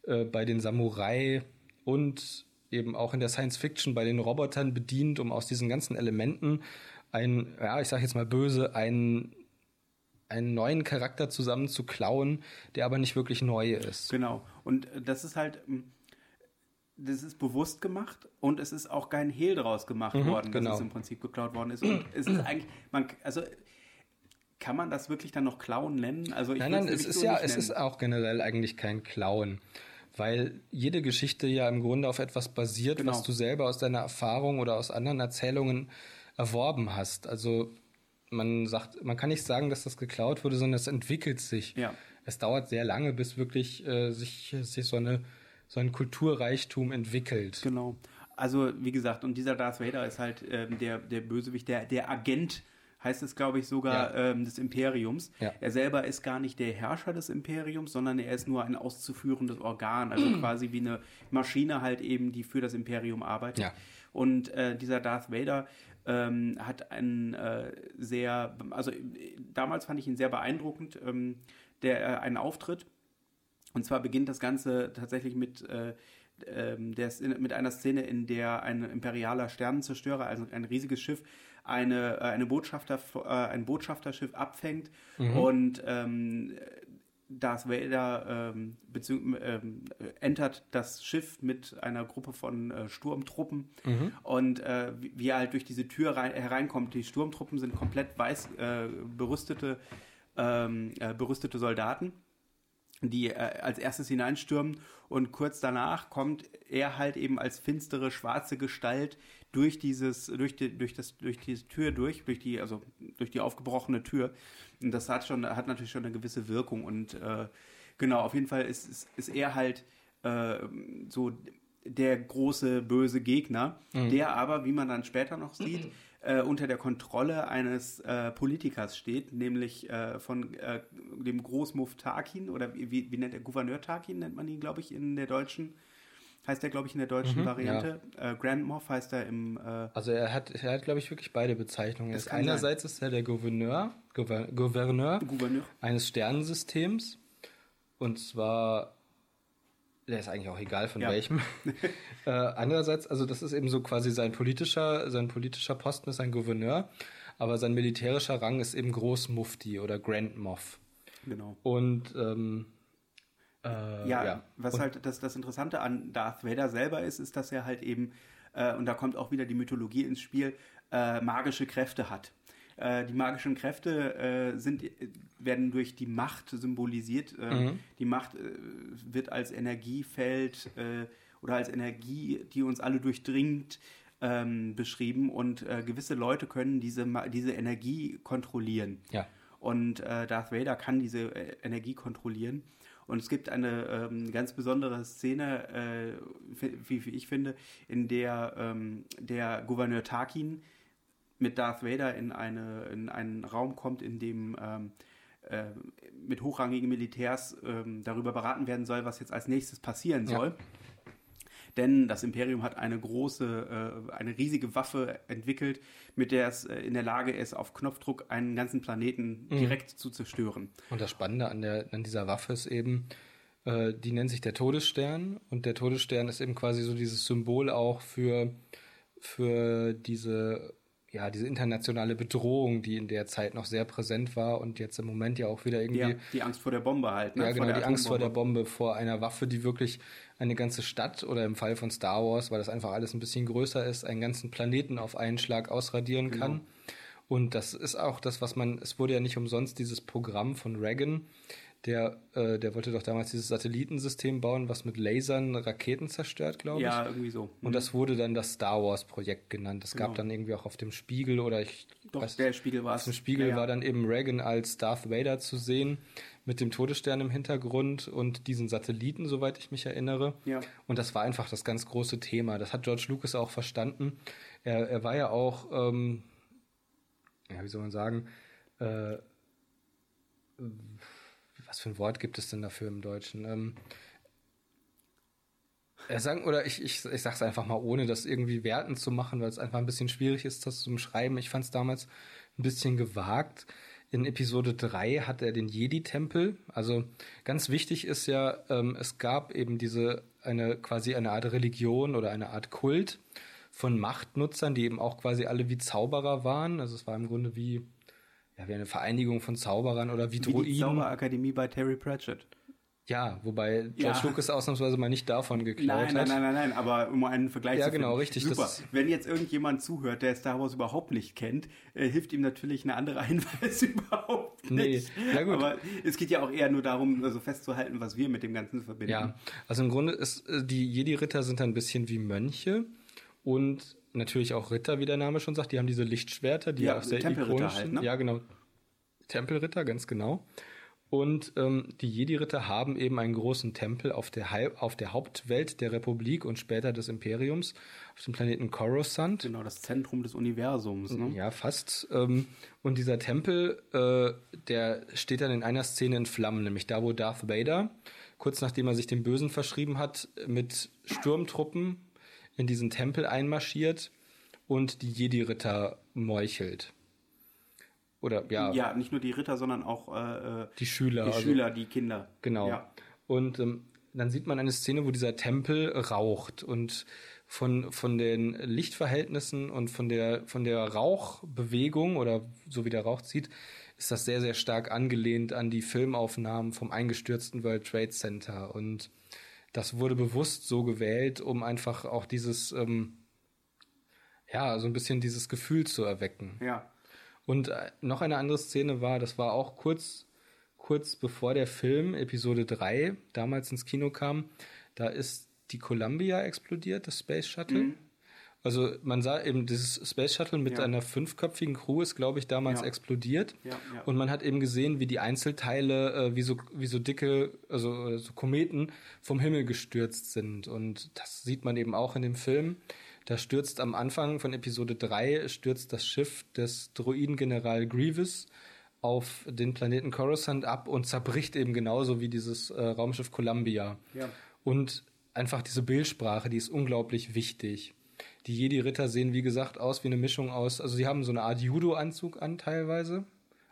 äh, bei den Samurai und eben auch in der Science Fiction bei den Robotern bedient, um aus diesen ganzen Elementen ein, ja, ich sag jetzt mal böse, ein einen neuen Charakter zusammen zu klauen, der aber nicht wirklich neu ist. Genau. Und äh, das ist halt, mm, das ist bewusst gemacht und es ist auch kein Hehl draus gemacht worden, genau. dass es im Prinzip geklaut worden ist. Und es ist eigentlich, man, also kann man das wirklich dann noch klauen nennen? Also ich Nein, nein, es ist so ja, es ist auch generell eigentlich kein Klauen, weil jede Geschichte ja im Grunde auf etwas basiert, Genau. was du selber aus deiner Erfahrung oder aus anderen Erzählungen erworben hast. Also man sagt, man kann nicht sagen, dass das geklaut wurde, sondern es entwickelt sich. Ja. Es dauert sehr lange, bis wirklich äh, sich, sich so eine so ein Kulturreichtum entwickelt. Genau. Also, wie gesagt, und dieser Darth Vader ist halt ähm, der, der Bösewicht, der, der Agent, heißt es, glaube ich, sogar ähm, des Imperiums. Ja. Er selber ist gar nicht der Herrscher des Imperiums, sondern er ist nur ein auszuführendes Organ, also quasi wie eine Maschine halt eben, die für das Imperium arbeitet. Ja. Und äh, dieser Darth Vader ähm, hat einen äh, sehr, also äh, damals fand ich ihn sehr beeindruckend, ähm, der äh, einen Auftritt. Und zwar beginnt das Ganze tatsächlich mit, äh, ähm, der Szene, mit einer Szene, in der ein imperialer Sternenzerstörer, also ein riesiges Schiff, eine, äh, eine Botschafter, äh, ein Botschafterschiff abfängt und ähm, Darth Vader ähm, ähm, entert das Schiff mit einer Gruppe von äh, Sturmtruppen. Und äh, wie, wie er halt durch diese Tür rein, hereinkommt. Die Sturmtruppen sind komplett weiß äh, berüstete, ähm, äh, berüstete Soldaten die äh, als erstes hineinstürmen und kurz danach kommt er halt eben als finstere schwarze Gestalt durch dieses durch die durch das durch diese Tür durch durch die also durch die aufgebrochene Tür. Und das hat schon hat natürlich schon eine gewisse Wirkung und äh, genau auf jeden Fall ist ist, ist er halt äh, so der große böse Gegner der aber wie man dann später noch sieht äh, unter der Kontrolle eines äh, Politikers steht, nämlich äh, von äh, dem Großmuff Tarkin oder wie, wie, nennt er Gouverneur Tarkin nennt man ihn, glaube ich, in der deutschen heißt er, glaube ich, in der deutschen Variante. Äh, Grand Moff heißt er im äh, Also er hat, er hat, glaube ich, wirklich beide Bezeichnungen. Das Einerseits ist er der Gouverneur, Gouver- Gouverneur Gouverneur. eines Sternensystems. Und zwar, der ist eigentlich auch egal von Ja. welchem. äh, andererseits, also das ist eben so quasi sein politischer, sein politischer Posten ist ein Gouverneur, aber sein militärischer Rang ist eben Großmufti oder Grand Moff. Genau. Und ähm, äh, Ja, ja. was Und- halt das, das Interessante an Darth Vader selber ist, ist, dass er halt eben, äh, und da kommt auch wieder die Mythologie ins Spiel, äh, magische Kräfte hat. Äh, die magischen Kräfte äh, sind, werden durch die Macht symbolisiert. Äh, Mhm. Die Macht äh, wird als Energiefeld äh, oder als Energie, die uns alle durchdringt, ähm, beschrieben. Und äh, gewisse Leute können diese, diese Energie kontrollieren. Ja. Und Darth Vader kann diese Energie kontrollieren. Und es gibt eine ähm, ganz besondere Szene, äh, wie, wie, ich finde, in der ähm, der Gouverneur Tarkin mit Darth Vader in, eine, in einen Raum kommt, in dem ähm, äh, mit hochrangigen Militärs ähm, darüber beraten werden soll, was jetzt als nächstes passieren soll. Ja. Denn das Imperium hat eine große, äh, eine riesige Waffe entwickelt, mit der es äh, in der Lage ist, auf Knopfdruck einen ganzen Planeten mhm. direkt zu zerstören. Und das Spannende an, der, an dieser Waffe ist eben, äh, die nennt sich der Todesstern. Und der Todesstern ist eben quasi so dieses Symbol auch für, für diese ja, diese internationale Bedrohung, die in der Zeit noch sehr präsent war und jetzt im Moment ja auch wieder irgendwie. Ja, die Angst vor der Bombe halt, ne? Ja, genau, die Angst vor der Bombe, vor einer Waffe, die wirklich eine ganze Stadt oder im Fall von Star Wars, weil das einfach alles ein bisschen größer ist, einen ganzen Planeten auf einen Schlag ausradieren genau. kann. Und das ist auch das, was man, es wurde ja nicht umsonst dieses Programm von Reagan, der, äh, der wollte doch damals dieses Satellitensystem bauen, was mit Lasern Raketen zerstört, glaube ich. Ja, irgendwie so. Und das mhm. wurde dann das Star Wars Projekt genannt. Das genau. gab dann irgendwie auch auf dem Spiegel oder ich Doch, weiß, der Spiegel war es. Auf dem Spiegel ja, ja. war dann eben Reagan als Darth Vader zu sehen mit dem Todesstern im Hintergrund und diesen Satelliten, soweit ich mich erinnere. Ja. Und das war einfach das ganz große Thema. Das hat George Lucas auch verstanden. Er, er war ja auch, ähm, ja, wie soll man sagen, äh, was für ein Wort gibt es denn dafür im Deutschen? Ähm, äh, sagen, oder ich, ich, ich sag's einfach mal, ohne das irgendwie werten zu machen, weil es einfach ein bisschen schwierig ist, das zu beschreiben. Ich fand es damals ein bisschen gewagt. In Episode 3 hat er den Jedi-Tempel. Also ganz wichtig ist ja, ähm, es gab eben diese, eine quasi eine Art Religion oder eine Art Kult von Machtnutzern, die eben auch quasi alle wie Zauberer waren. Also es war im Grunde wie ja, wie eine Vereinigung von Zauberern oder wie, wie Druiden. Die Zauberakademie bei Terry Pratchett. Ja, wobei George ja. Lucas ausnahmsweise mal nicht davon geklaut nein, nein, hat. Nein, nein, nein, nein, aber um einen Vergleich ja, zu. Ja, genau, richtig. Super. Wenn jetzt irgendjemand zuhört, der Star Wars überhaupt nicht kennt, äh, hilft ihm natürlich eine andere Hinweis überhaupt nicht. Nee, ja gut. Aber es geht ja auch eher nur darum, also festzuhalten, was wir mit dem Ganzen verbinden. Ja, also im Grunde ist, äh, die Jedi-Ritter sind ein bisschen wie Mönche und natürlich auch Ritter, wie der Name schon sagt. Die haben diese Lichtschwerter, die ja, auch sehr ikonisch halt, ne? Ja, genau. Tempelritter, ganz genau. Und ähm, die Jedi-Ritter haben eben einen großen Tempel auf der, auf der Hauptwelt der Republik und später des Imperiums, auf dem Planeten Coruscant. Genau, das Zentrum des Universums. Ne? Ja, fast. Ähm, und dieser Tempel, äh, der steht dann in einer Szene in Flammen, nämlich da, wo Darth Vader, kurz nachdem er sich dem Bösen verschrieben hat, mit Sturmtruppen in diesen Tempel einmarschiert und die Jedi-Ritter meuchelt. Oder ja. Ja, nicht nur die Ritter, sondern auch äh, äh die Schüler. Die also, Schüler, die Kinder. Genau. Ja. Und ähm, dann sieht man eine Szene, wo dieser Tempel raucht und von, von den Lichtverhältnissen und von der, von der Rauchbewegung oder so wie der Rauch zieht, ist das sehr, sehr stark angelehnt an die Filmaufnahmen vom eingestürzten World Trade Center. Und das wurde bewusst so gewählt, um einfach auch dieses, ähm, ja, so ein bisschen dieses Gefühl zu erwecken. Ja. Und äh, noch eine andere Szene war, das war auch kurz, kurz bevor der Film Episode 3 damals ins Kino kam, da ist die Columbia explodiert, das Space Shuttle. Mhm. Also man sah eben dieses Space Shuttle mit ja. einer fünfköpfigen Crew ist, glaube ich, damals ja. explodiert. Ja, und man hat eben gesehen, wie die Einzelteile, äh, wie, so, wie so dicke, also so Kometen vom Himmel gestürzt sind. Und das sieht man eben auch in dem Film. Da stürzt am Anfang von Episode 3 stürzt das Schiff des Droiden-General Grievous auf den Planeten Coruscant ab und zerbricht eben genauso wie dieses äh, Raumschiff Columbia. Ja. Und einfach diese Bildsprache, die ist unglaublich wichtig. Die Jedi-Ritter sehen, wie gesagt, aus wie eine Mischung aus, also sie haben so eine Art Judo-Anzug an teilweise.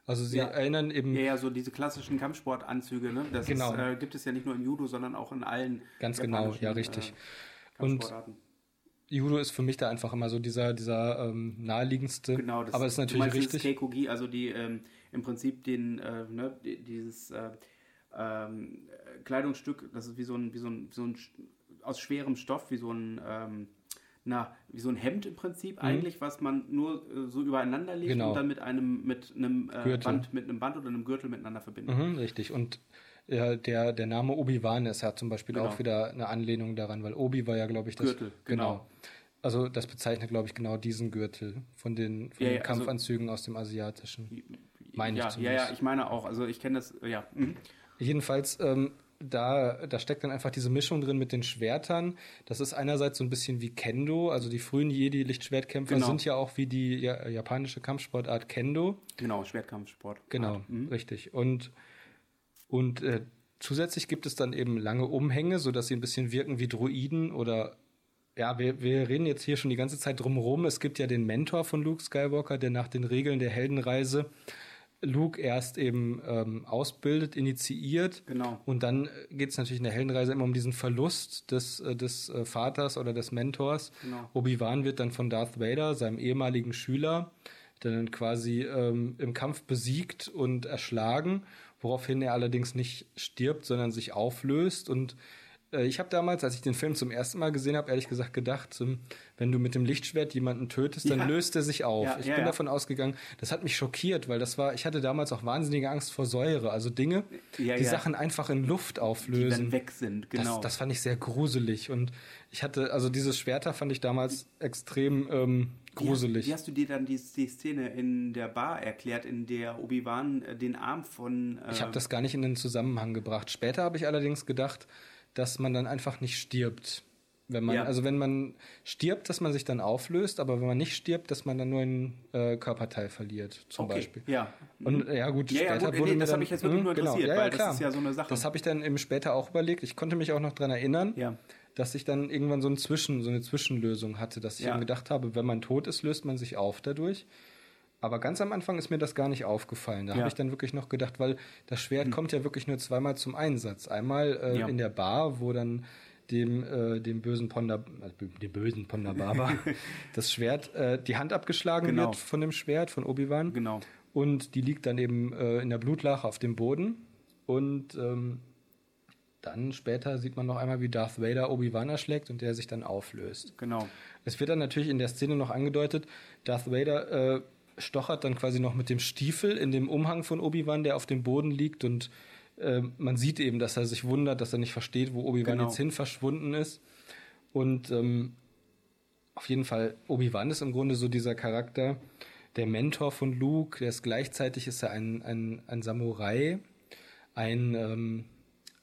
Also sie ja. erinnern eben. Ja, ja, so diese klassischen Kampfsportanzüge, ne? Das genau. ist, äh, gibt es ja nicht nur im Judo, sondern auch in allen. Ganz genau, ja, richtig. Äh, und Judo ist für mich da einfach immer so dieser, dieser ähm, naheliegendste. Genau, das aber ist natürlich richtig. Keikogi, also die ähm, im Prinzip den, äh, ne, dieses äh, ähm, Kleidungsstück, das ist wie so ein, wie so ein, so ein aus schwerem Stoff, wie so ein ähm, na, wie so ein Hemd im Prinzip mhm. eigentlich, was man nur äh, so übereinander legt genau. und dann mit einem, mit einem äh, Band, mit einem Band oder einem Gürtel miteinander verbindet. Mhm, richtig. Und Ja, der, der Name Obi-Wan ist ja zum Beispiel Genau. auch wieder eine Anlehnung daran, weil Obi war ja, glaube ich, das. Gürtel, genau. Also das bezeichnet, glaube ich, genau diesen Gürtel von den, von Ja, den ja, also- Kampfanzügen aus dem Asiatischen. Meine ich ja, ja, zumindest. ja, ich meine auch. Also ich kenne das, ja. Mhm. Jedenfalls, ähm, da, da steckt dann einfach diese Mischung drin mit den Schwertern. Das ist einerseits so ein bisschen wie Kendo, also die frühen Jedi-Lichtschwertkämpfer Genau. sind ja auch wie die ja, japanische Kampfsportart Kendo. Genau, Schwertkampfsport. Genau, Mhm. richtig. Und, und äh, zusätzlich gibt es dann eben lange Umhänge, sodass sie ein bisschen wirken wie Droiden oder ja, wir, wir reden jetzt hier schon die ganze Zeit drumherum. Es gibt ja den Mentor von Luke Skywalker, der nach den Regeln der Heldenreise Luke erst eben ähm, ausbildet, initiiert. Genau. Und dann geht es natürlich in der Heldenreise immer um diesen Verlust des, äh, des äh, Vaters oder des Mentors. Genau. Obi-Wan wird dann von Darth Vader, seinem ehemaligen Schüler, dann quasi ähm, im Kampf besiegt und erschlagen, woraufhin er allerdings nicht stirbt, sondern sich auflöst. Und äh, ich habe damals, als ich den Film zum ersten Mal gesehen habe, ehrlich gesagt gedacht, wenn du mit dem Lichtschwert jemanden tötest, dann Ja. löst er sich auf. Ja, ich ja, bin davon ausgegangen, das hat mich schockiert, weil das war, ich hatte damals auch wahnsinnige Angst vor Säure, also Dinge, die. Sachen einfach in Luft Die auflösen. dann weg sind, genau. Das, das fand ich sehr gruselig und ich hatte, also dieses Schwerter fand ich damals extrem ähm, gruselig. Wie, wie hast du dir dann die, die Szene in der Bar erklärt, in der Obi-Wan äh, den Arm von... Äh, Ich habe das gar nicht in den Zusammenhang gebracht. Später habe ich allerdings gedacht, dass man dann einfach nicht stirbt. Wenn man, Ja. also wenn man stirbt, dass man sich dann auflöst, aber wenn man nicht stirbt, dass man dann nur ein äh, Körperteil verliert, zum okay, Beispiel. Ja. Und äh, ja gut, Ja, ja, später gut, wurde nee, das habe ich jetzt wirklich Hm, nur interessiert, ja, ja, weil das klar. ist ja so eine Sache. Das habe ich dann eben später auch überlegt. Ich konnte mich auch noch dran erinnern, Ja. dass ich dann irgendwann so, ein Zwischen, so eine Zwischenlösung hatte, dass ich Ja. eben gedacht habe, wenn man tot ist, löst man sich auf dadurch. Aber ganz am Anfang ist mir das gar nicht aufgefallen. Da Ja. Habe ich dann wirklich noch gedacht, weil das Schwert kommt ja wirklich nur zweimal zum Einsatz. Einmal äh, Ja. in der Bar, wo dann dem, äh, dem bösen Ponda, äh, dem bösen Ponda Baba das Schwert, äh, die Hand abgeschlagen Genau. wird von dem Schwert, von Obi-Wan. Genau. Und die liegt dann eben äh, in der Blutlache auf dem Boden. Und ähm, dann später sieht man noch einmal, wie Darth Vader Obi-Wan erschlägt und der sich dann auflöst. Genau. Es wird dann natürlich in der Szene noch angedeutet, Darth Vader äh, stochert dann quasi noch mit dem Stiefel in dem Umhang von Obi-Wan, der auf dem Boden liegt und äh, man sieht eben, dass er sich wundert, dass er nicht versteht, wo Obi-Wan Genau. jetzt hin verschwunden ist. Und ähm, auf jeden Fall, Obi-Wan ist im Grunde so dieser Charakter, der Mentor von Luke, der ist gleichzeitig ist er ein, ein, ein Samurai, ein, ähm,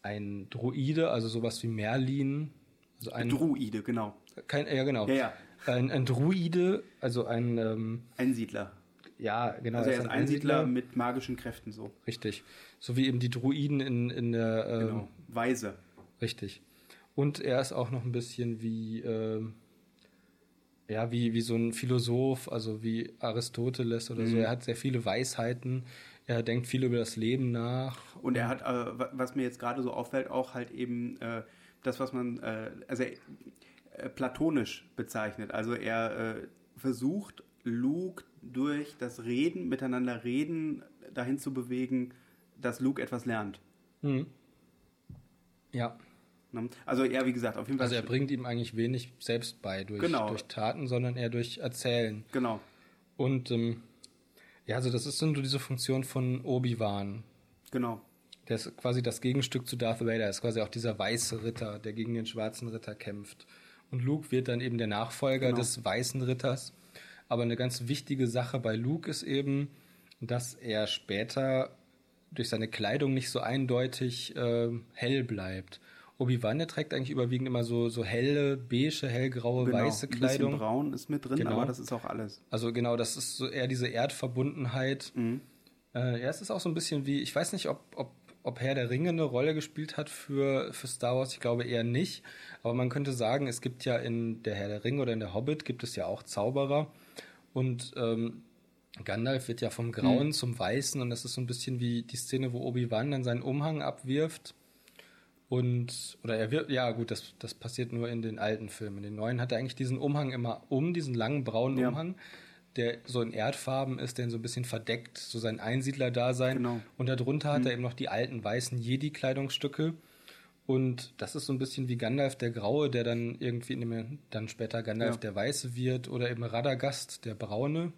ein Druide, also sowas wie Merlin, also ein, Druide, genau. kein, ja genau, Ja, ja. Ein, ein Druide, also ein, ähm, Einsiedler. Ja genau, Also er ist ein Einsiedler Einsiedler, mit magischen Kräften so. richtig, so wie eben die Druiden in, in der, ähm, Genau. Weise. Richtig. Und er ist auch noch ein bisschen wie, ähm, ja, wie, wie so ein Philosoph, also wie Aristoteles oder Mhm. so. Er hat sehr viele Weisheiten. Er denkt viel über das Leben nach. Und er hat, äh, wa- was mir jetzt gerade so auffällt, auch halt eben äh, das, was man, äh, also äh, platonisch bezeichnet. Also er äh, versucht, Luke durch das Reden, miteinander reden, dahin zu bewegen, dass Luke etwas lernt. Hm. Ja, Ne? Also er, wie gesagt, auf jeden Fall. also er bringt ihm eigentlich wenig selbst bei durch, Genau. durch Taten, sondern eher durch Erzählen. genau. Und ähm, ja, also das ist so diese Funktion von Obi-Wan. Genau. Der ist quasi das Gegenstück zu Darth Vader. Er ist quasi auch dieser weiße Ritter, der gegen den schwarzen Ritter kämpft. Und Luke wird dann eben der Nachfolger Genau. des weißen Ritters. Aber eine ganz wichtige Sache bei Luke ist eben, dass er später durch seine Kleidung nicht so eindeutig äh, hell bleibt. Obi-Wan, der trägt eigentlich überwiegend immer so, so helle, beige, hellgraue, genau. weiße Ein bisschen Kleidung. braun ist mit drin, Genau. aber das ist auch alles. Also genau, das ist so eher diese Erdverbundenheit. Mhm. Äh, ja, es ist auch so ein bisschen wie, ich weiß nicht, ob, ob, ob Herr der Ringe eine Rolle gespielt hat für, für Star Wars, ich glaube eher nicht. Aber man könnte sagen, es gibt ja in der Herr der Ringe oder in der Hobbit gibt es ja auch Zauberer. Und ähm, Gandalf wird ja vom Grauen Mhm. zum Weißen und das ist so ein bisschen wie die Szene, wo Obi-Wan dann seinen Umhang abwirft. Und, oder er wird, ja gut, das, das passiert nur in den alten Filmen. In den neuen hat er eigentlich diesen Umhang immer um, diesen langen braunen Ja. Umhang, der so in Erdfarben ist, der ihn so ein bisschen verdeckt, so sein Einsiedler-Dasein. Genau. Und darunter hat er eben noch die alten weißen Jedi-Kleidungsstücke. Und das ist so ein bisschen wie Gandalf der Graue, der dann irgendwie dem, dann später Gandalf Ja. der Weiße wird, oder eben Radagast der Braune.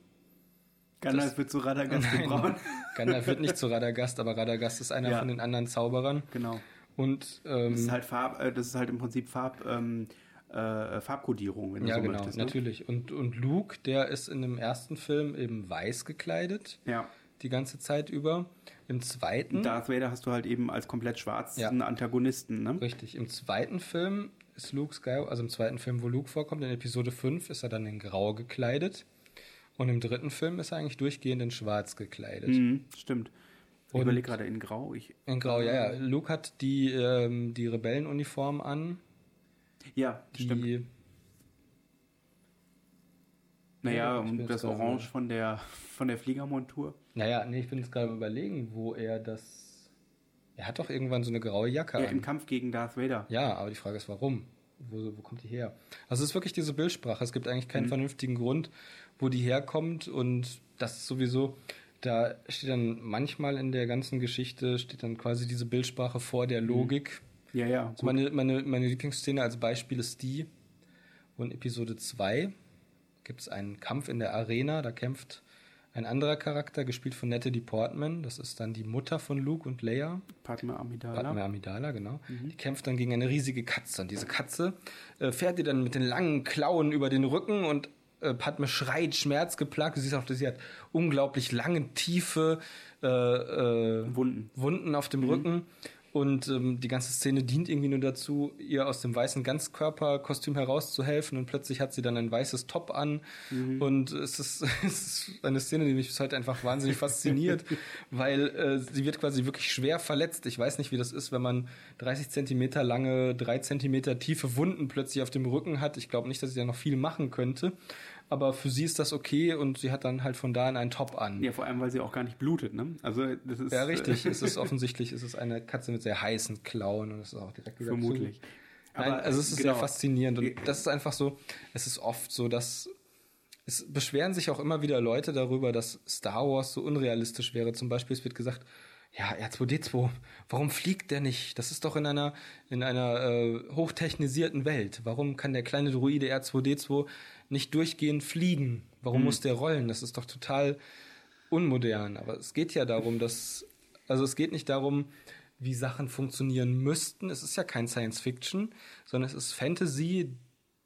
Gandalf das- wird zu Radagast Nein. den Braun. Gandalf wird nicht zu Radagast, aber Radagast ist einer Ja. von den anderen Zauberern. Genau. Und ähm, Das ist halt Farb, äh, das ist halt im Prinzip Farb, ähm, äh, Farbkodierung, wenn du ja, so genau, möchtest. Ne? natürlich. Und, und Luke, der ist in dem ersten Film eben weiß gekleidet, Ja. die ganze Zeit über. Im zweiten, Darth Vader hast du halt eben als komplett schwarzen Ja. Antagonisten, ne? richtig, im zweiten Film ist Luke Skywalker, also im zweiten Film, wo Luke vorkommt, in Episode 5, ist er dann in grau gekleidet. Und im dritten Film ist er eigentlich durchgehend in schwarz gekleidet. Mhm, stimmt. Ich überlege gerade in Grau. Ich, In grau, ja, ja. Luke hat die, ähm, die Rebellenuniform an, ja, stimmt. Naja, und das Orange von der, von der Fliegermontur. Naja, nee, ich bin jetzt gerade am überlegen, wo er das. Er hat doch irgendwann so eine graue Jacke Ja, an. im Kampf gegen Darth Vader. Ja, aber die Frage ist, warum? Wo, wo kommt die her? Also es ist wirklich diese Bildsprache. Es gibt eigentlich keinen vernünftigen Grund, wo die herkommt. Und das ist sowieso, da steht dann manchmal in der ganzen Geschichte, steht dann quasi diese Bildsprache vor der Logik. Ja, ja. Also meine, meine, meine Lieblingsszene als Beispiel ist die, wo in Episode 2 gibt es einen Kampf in der Arena, da kämpft ein anderer Charakter, gespielt von Natalie Portman, das ist dann die Mutter von Luke und Leia, Padme Amidala. Padme Amidala, genau. Die kämpft dann gegen eine riesige Katze und diese Katze äh, fährt ihr dann mit den langen Klauen über den Rücken und äh, Padme schreit schmerzgeplagt. Du siehst auch, sie hat unglaublich lange, tiefe äh, äh, Wunden. Wunden auf dem Rücken. Und ähm, die ganze Szene dient irgendwie nur dazu, ihr aus dem weißen Ganzkörperkostüm herauszuhelfen. Und plötzlich hat sie dann ein weißes Top an. Und es ist, es ist eine Szene, die mich bis heute einfach wahnsinnig fasziniert, weil äh, sie wird quasi wirklich schwer verletzt. Ich weiß nicht, wie das ist, wenn man 30 Zentimeter lange, 3 Zentimeter tiefe Wunden plötzlich auf dem Rücken hat. Ich glaube nicht, dass sie da noch viel machen könnte. Aber für sie ist das okay und sie hat dann halt von da an einen Top an. Ja, vor allem, weil sie auch gar nicht blutet, ne? Also, das ist. Ja, richtig. es ist offensichtlich, es ist eine Katze mit sehr heißen Klauen und es ist auch direkt wieder Vermutlich. Nein, Aber, also es ist genau. sehr faszinierend und das ist einfach so, es ist oft so, dass es beschweren sich auch immer wieder Leute darüber, dass Star Wars so unrealistisch wäre. Zum Beispiel, es wird gesagt, ja, R2D2, warum fliegt der nicht? Das ist doch in einer, in einer äh, hochtechnisierten Welt. Warum kann der kleine Druide R2D2 nicht durchgehend fliegen? Warum muss der rollen? Das ist doch total unmodern. Aber es geht ja darum, dass, also es geht nicht darum, wie Sachen funktionieren müssten. Es ist ja kein Science Fiction, sondern es ist Fantasy,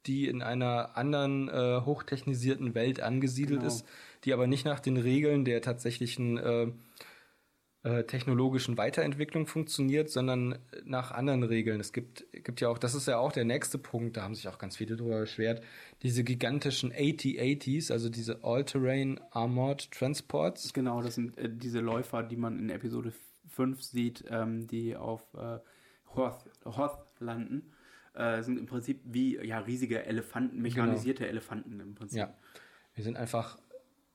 die in einer anderen äh, hochtechnisierten Welt angesiedelt Genau. ist, die aber nicht nach den Regeln der tatsächlichen äh, äh, technologischen Weiterentwicklung funktioniert, sondern nach anderen Regeln. Es gibt, gibt ja auch, das ist ja auch der nächste Punkt, da haben sich auch ganz viele drüber beschwert, diese gigantischen AT-ATs, also diese All-Terrain Armored Transports. Genau, das sind äh, diese Läufer, die man in Episode 5 sieht, ähm, die auf äh, Hoth, Hoth landen. Äh, sind im Prinzip wie ja, riesige Elefanten, mechanisierte Elefanten im Prinzip. Ja, wir sind einfach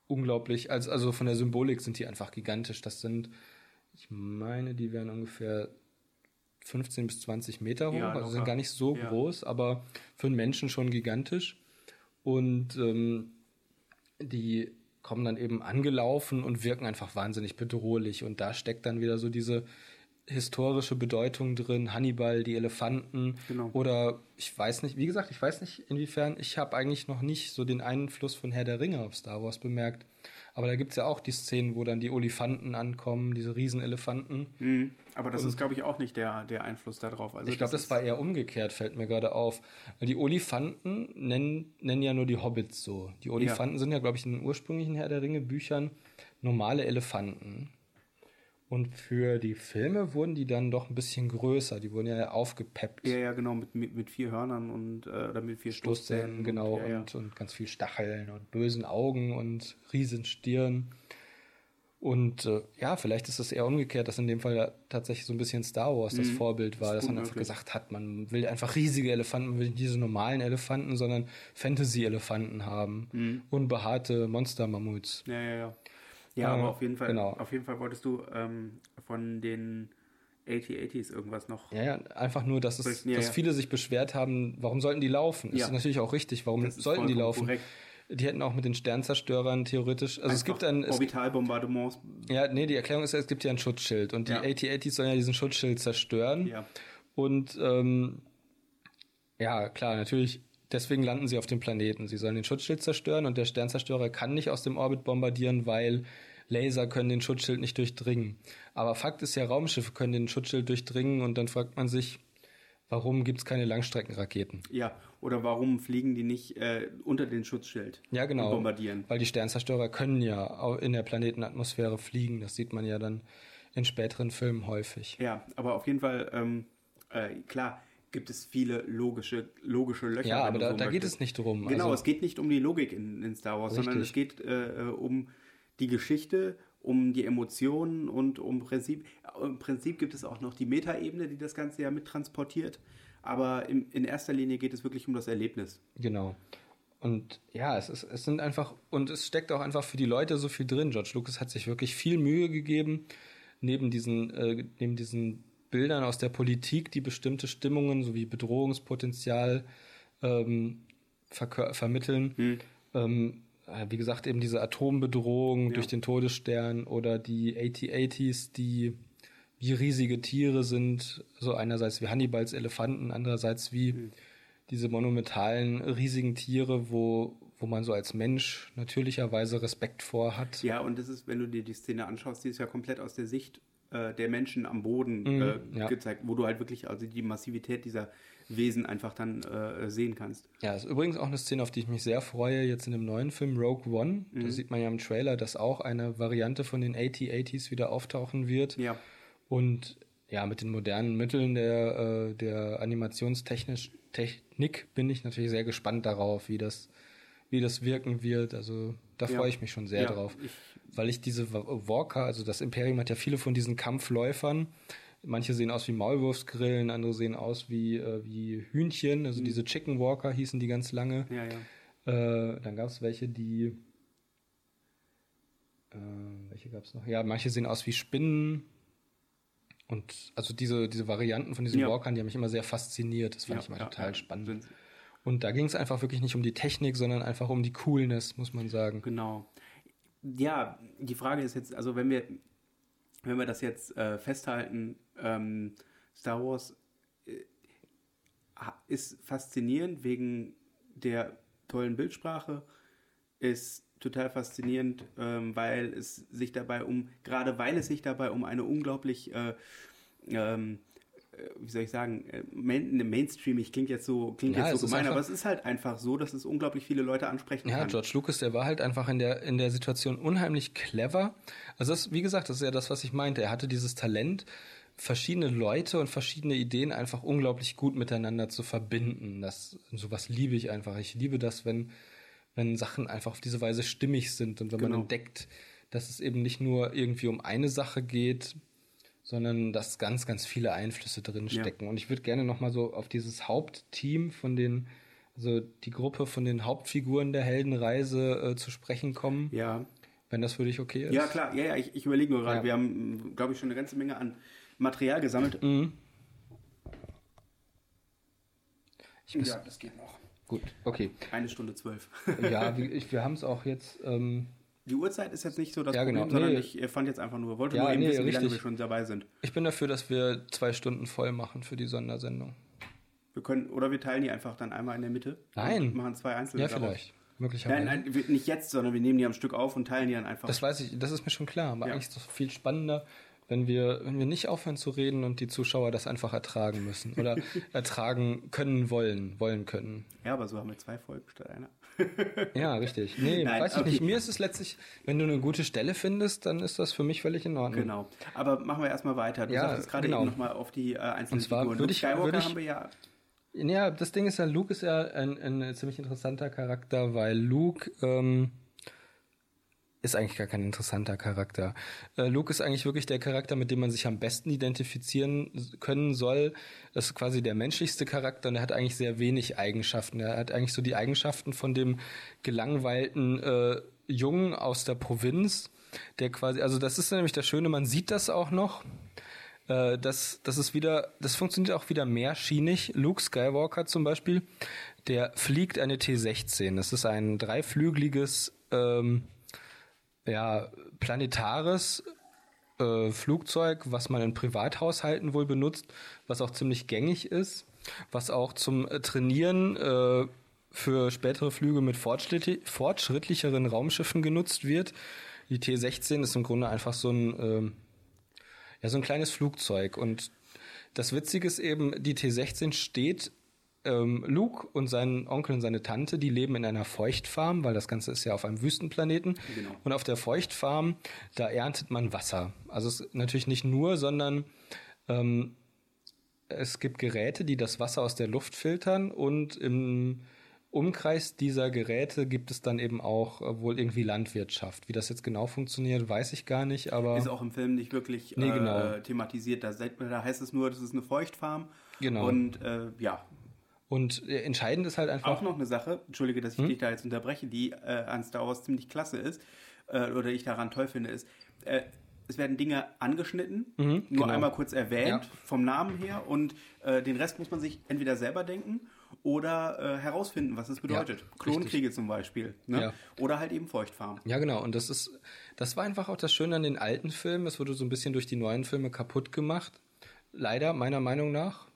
unglaublich, also, also von der Symbolik sind die einfach gigantisch. Das sind, ich meine, die wären ungefähr 15 bis 20 Meter hoch, Ja, also sind gar nicht so Ja. groß, aber für einen Menschen schon gigantisch. Und ähm, die kommen dann eben angelaufen und wirken einfach wahnsinnig bedrohlich. Und da steckt dann wieder so diese historische Bedeutung drin, Hannibal, die Elefanten Genau. oder ich weiß nicht, wie gesagt, ich weiß nicht inwiefern, ich habe eigentlich noch nicht so den Einfluss von Herr der Ringe auf Star Wars bemerkt, aber da gibt's ja auch die Szenen, wo dann die Olifanten ankommen, diese Riesenelefanten. Mhm. Aber das ist, glaube ich, auch nicht der, der Einfluss darauf. Also Ich glaube, das ist- war eher umgekehrt, fällt mir gerade auf. Die Olifanten nennen, nennen ja nur die Hobbits so. Die Olifanten sind ja, glaube ich, in den ursprünglichen Herr der Ringe Büchern normale Elefanten. Und für die Filme wurden die dann doch ein bisschen größer. Die wurden ja aufgepeppt. Ja, ja, genau, mit, mit, mit vier Hörnern und äh, oder mit vier Stoßzähnen. Stoßzähnen, genau, Ja, ja. Und, und ganz viel Stacheln und bösen Augen und Riesenstirn. Und äh, ja, vielleicht ist es eher umgekehrt, dass in dem Fall tatsächlich so ein bisschen Star Wars das Vorbild war, Mhm. ist dass man einfach gesagt hat, man will einfach riesige Elefanten, man will nicht diese normalen Elefanten, sondern Fantasy-Elefanten haben. Mhm. Unbehaarte Monster-Mammuts. Ja, ja, ja. Ja, Äh, aber auf jeden Fall, genau. auf jeden Fall wolltest du ähm, von den 8080s irgendwas noch. Ja, ja, einfach nur, dass, es, ja, dass ja. viele sich beschwert haben, warum sollten die laufen? Ist natürlich auch richtig, warum sollten die laufen? korrekt. Die hätten auch mit den Sternzerstörern theoretisch, also es gibt ein, Orbitalbombardements. Ja, nee, die Erklärung ist, ja, es gibt ja ein Schutzschild und die Ja. AT-ATs sollen ja diesen Schutzschild zerstören. Ja. Und ähm, ja, klar, natürlich, deswegen landen sie auf dem Planeten. Sie sollen den Schutzschild zerstören und der Sternzerstörer kann nicht aus dem Orbit bombardieren, weil Laser können den Schutzschild nicht durchdringen. Aber Fakt ist ja, Raumschiffe können den Schutzschild durchdringen und dann fragt man sich, warum gibt es keine Langstreckenraketen? Ja, oder warum fliegen die nicht äh, unter den Schutzschild Ja, genau. und bombardieren? Weil die Sternzerstörer können ja auch in der Planetenatmosphäre fliegen. Das sieht man ja dann in späteren Filmen häufig. Ja, aber auf jeden Fall, ähm, äh, klar, gibt es viele logische, logische Löcher. Ja, aber da, so da geht es nicht drum. Genau, Also, es geht nicht um die Logik in, in Star Wars, sondern es Richtig. geht äh, äh, um die Geschichte, um die Emotionen und um Prinzip. Im Prinzip gibt es auch noch die Metaebene, die das Ganze ja mit transportiert. Aber im, in erster Linie geht es wirklich um das Erlebnis. Genau. Und ja, es, ist, es sind einfach, und es steckt auch einfach für die Leute so viel drin. George Lucas hat sich wirklich viel Mühe gegeben, neben diesen, äh, neben diesen Bildern aus der Politik, die bestimmte Stimmungen sowie Bedrohungspotenzial ähm, vermitteln. Ähm, äh, wie gesagt, eben diese Atombedrohung Ja. durch den Todesstern oder die AT-ATs, die wie riesige Tiere sind, so einerseits wie Hannibals Elefanten, andererseits wie diese monumentalen, riesigen Tiere, wo, wo man so als Mensch natürlicherweise Respekt vor hat. Ja, und das ist, wenn du dir die Szene anschaust, die ist ja komplett aus der Sicht äh, der Menschen am Boden Mhm, äh, ja. gezeigt, wo du halt wirklich also die Massivität dieser Wesen einfach dann äh, sehen kannst. Ja, ist übrigens auch eine Szene, auf die ich mich sehr freue, jetzt in dem neuen Film Rogue One. Da sieht man ja im Trailer, dass auch eine Variante von den AT-ATs wieder auftauchen wird. Ja. Und ja, mit den modernen Mitteln der, äh, der Animationstechnik bin ich natürlich sehr gespannt darauf, wie das, wie das wirken wird. Also da Ja. freue ich mich schon sehr Ja, drauf. weil ich diese Wa- Walker, also das Imperium hat ja viele von diesen Kampfläufern. Manche sehen aus wie Maulwurfsgrillen, andere sehen aus wie, äh, wie Hühnchen. Also diese Chicken Walker hießen die ganz lange. Ja, ja. Äh, dann gab es welche, die. Äh, welche gab es noch? Ja, manche sehen aus wie Spinnen. Und also diese, diese Varianten von diesen Ja. Walkern, die haben mich immer sehr fasziniert. Das fand ja, ich immer total spannend. Sind- Und da ging es einfach wirklich nicht um die Technik, sondern einfach um die Coolness, muss man sagen. Genau. Ja, die Frage ist jetzt, also wenn wir, wenn wir das jetzt äh, festhalten, ähm, Star Wars äh, ist faszinierend wegen der tollen Bildsprache, ist total faszinierend, ähm, weil es sich dabei um, gerade weil es sich dabei um eine unglaublich äh, ähm, äh, wie soll ich sagen, äh, main, mainstreamig klingt jetzt so, klingt Ja, jetzt so gemein, einfach- aber es ist halt einfach so, dass es unglaublich viele Leute ansprechen Ja, kann. George Lucas, der war halt einfach in der, in der Situation unheimlich clever. Also das, wie gesagt, das ist ja das, was ich meinte. Er hatte dieses Talent, verschiedene Leute und verschiedene Ideen einfach unglaublich gut miteinander zu verbinden. Das, sowas liebe ich einfach. Ich liebe das, wenn, wenn Sachen einfach auf diese Weise stimmig sind und wenn man Genau. entdeckt, dass es eben nicht nur irgendwie um eine Sache geht, sondern dass ganz, ganz viele Einflüsse drin Ja. stecken. Und ich würde gerne nochmal so auf dieses Hauptteam von den, also die Gruppe von den Hauptfiguren der Heldenreise äh, zu sprechen kommen, Ja, wenn das für dich okay ist. ja klar, ja, ja, ich, ich überlege nur gerade, Ja. wir haben, glaube ich, schon eine ganze Menge an Material gesammelt. Mhm. Ich muss, Ja, das geht noch. Gut, okay. Eine Stunde zwölf. Ja, ich, wir haben es auch jetzt. Ähm, Die Uhrzeit ist jetzt nicht so das Ja, Problem, genau. sondern Nee. ich fand jetzt einfach nur, wollte Ja, nur eben nee, wissen, wie lange richtig. wir schon dabei sind. ich bin dafür, dass wir zwei Stunden voll machen für die Sondersendung. Wir können, oder wir teilen die einfach dann einmal in der Mitte. Nein. Machen zwei einzelne Ja, vielleicht. Möglicherweise. Nein, nein, nicht jetzt, sondern wir nehmen die am Stück auf und teilen die dann einfach. Das weiß ich, das ist mir schon klar. Aber Ja. eigentlich ist es doch viel spannender, wenn wir, wenn wir nicht aufhören zu reden und die Zuschauer das einfach ertragen müssen. Oder ertragen können wollen, wollen können. ja, aber so haben wir zwei Folgen statt einer. Ja, richtig. Nee, Nein, weiß ich nicht. Mir ist es letztlich, wenn du eine gute Stelle findest, dann ist das für mich völlig in Ordnung. Genau. Aber machen wir erstmal weiter. Du Ja, sagtest gerade genau. eben nochmal auf die äh, einzelnen Und zwar Figuren. würde Luke ich- Skywalker würde ich- haben wir ja. Ja, das Ding ist ja, Luke ist ja ein, ein ziemlich interessanter Charakter, weil Luke ähm, ist eigentlich gar kein interessanter Charakter. Äh, Luke ist eigentlich wirklich der Charakter, mit dem man sich am besten identifizieren können soll. Das ist quasi der menschlichste Charakter und er hat eigentlich sehr wenig Eigenschaften. Er hat eigentlich so die Eigenschaften von dem gelangweilten äh, Jungen aus der Provinz, der quasi, also das ist nämlich das Schöne, man sieht das auch noch. Äh, das, das ist wieder, das funktioniert auch wieder mehrschienig. Luke Skywalker zum Beispiel, der fliegt eine T-16. Das ist ein dreiflügeliges, ähm, ja, planetares äh, Flugzeug, was man in Privathaushalten wohl benutzt, was auch ziemlich gängig ist, was auch zum äh, Trainieren äh, für spätere Flüge mit fortschrittlicheren Raumschiffen genutzt wird. Die T-16 ist im Grunde einfach so ein, ähm, ja, so ein kleines Flugzeug. Und das Witzige ist eben, die T-16 steht ähm, Luke und sein Onkel und seine Tante, die leben in einer Feuchtfarm, weil das Ganze ist ja auf einem Wüstenplaneten. Genau. Und auf der Feuchtfarm, da erntet man Wasser. Also es ist natürlich nicht nur, sondern ähm, es gibt Geräte, die das Wasser aus der Luft filtern und im Umkreis dieser Geräte gibt es dann eben auch äh, wohl irgendwie Landwirtschaft. Wie das jetzt genau funktioniert, weiß ich gar nicht, aber. Ist auch im Film nicht wirklich nee, genau. äh, thematisiert. Da, da, heißt es nur, das ist eine Feuchtfarm. Genau. Und äh, ja. Und äh, entscheidend ist halt einfach. Auch noch eine Sache, entschuldige, dass ich hm? dich da jetzt unterbreche, die äh, an Star Wars ziemlich klasse ist, äh, oder ich daran toll finde, ist, es werden Dinge angeschnitten, mhm, nur genau. einmal kurz erwähnt ja. vom Namen her und äh, den Rest muss man sich entweder selber denken oder äh, herausfinden, was es bedeutet. Ja, Klonkriege zum Beispiel. Ne? Ja. Oder halt eben Feuchtfarm. Ja, genau. Und das ist, das war einfach auch das Schöne an den alten Filmen. Es wurde so ein bisschen durch die neuen Filme kaputt gemacht. Leider, meiner Meinung nach.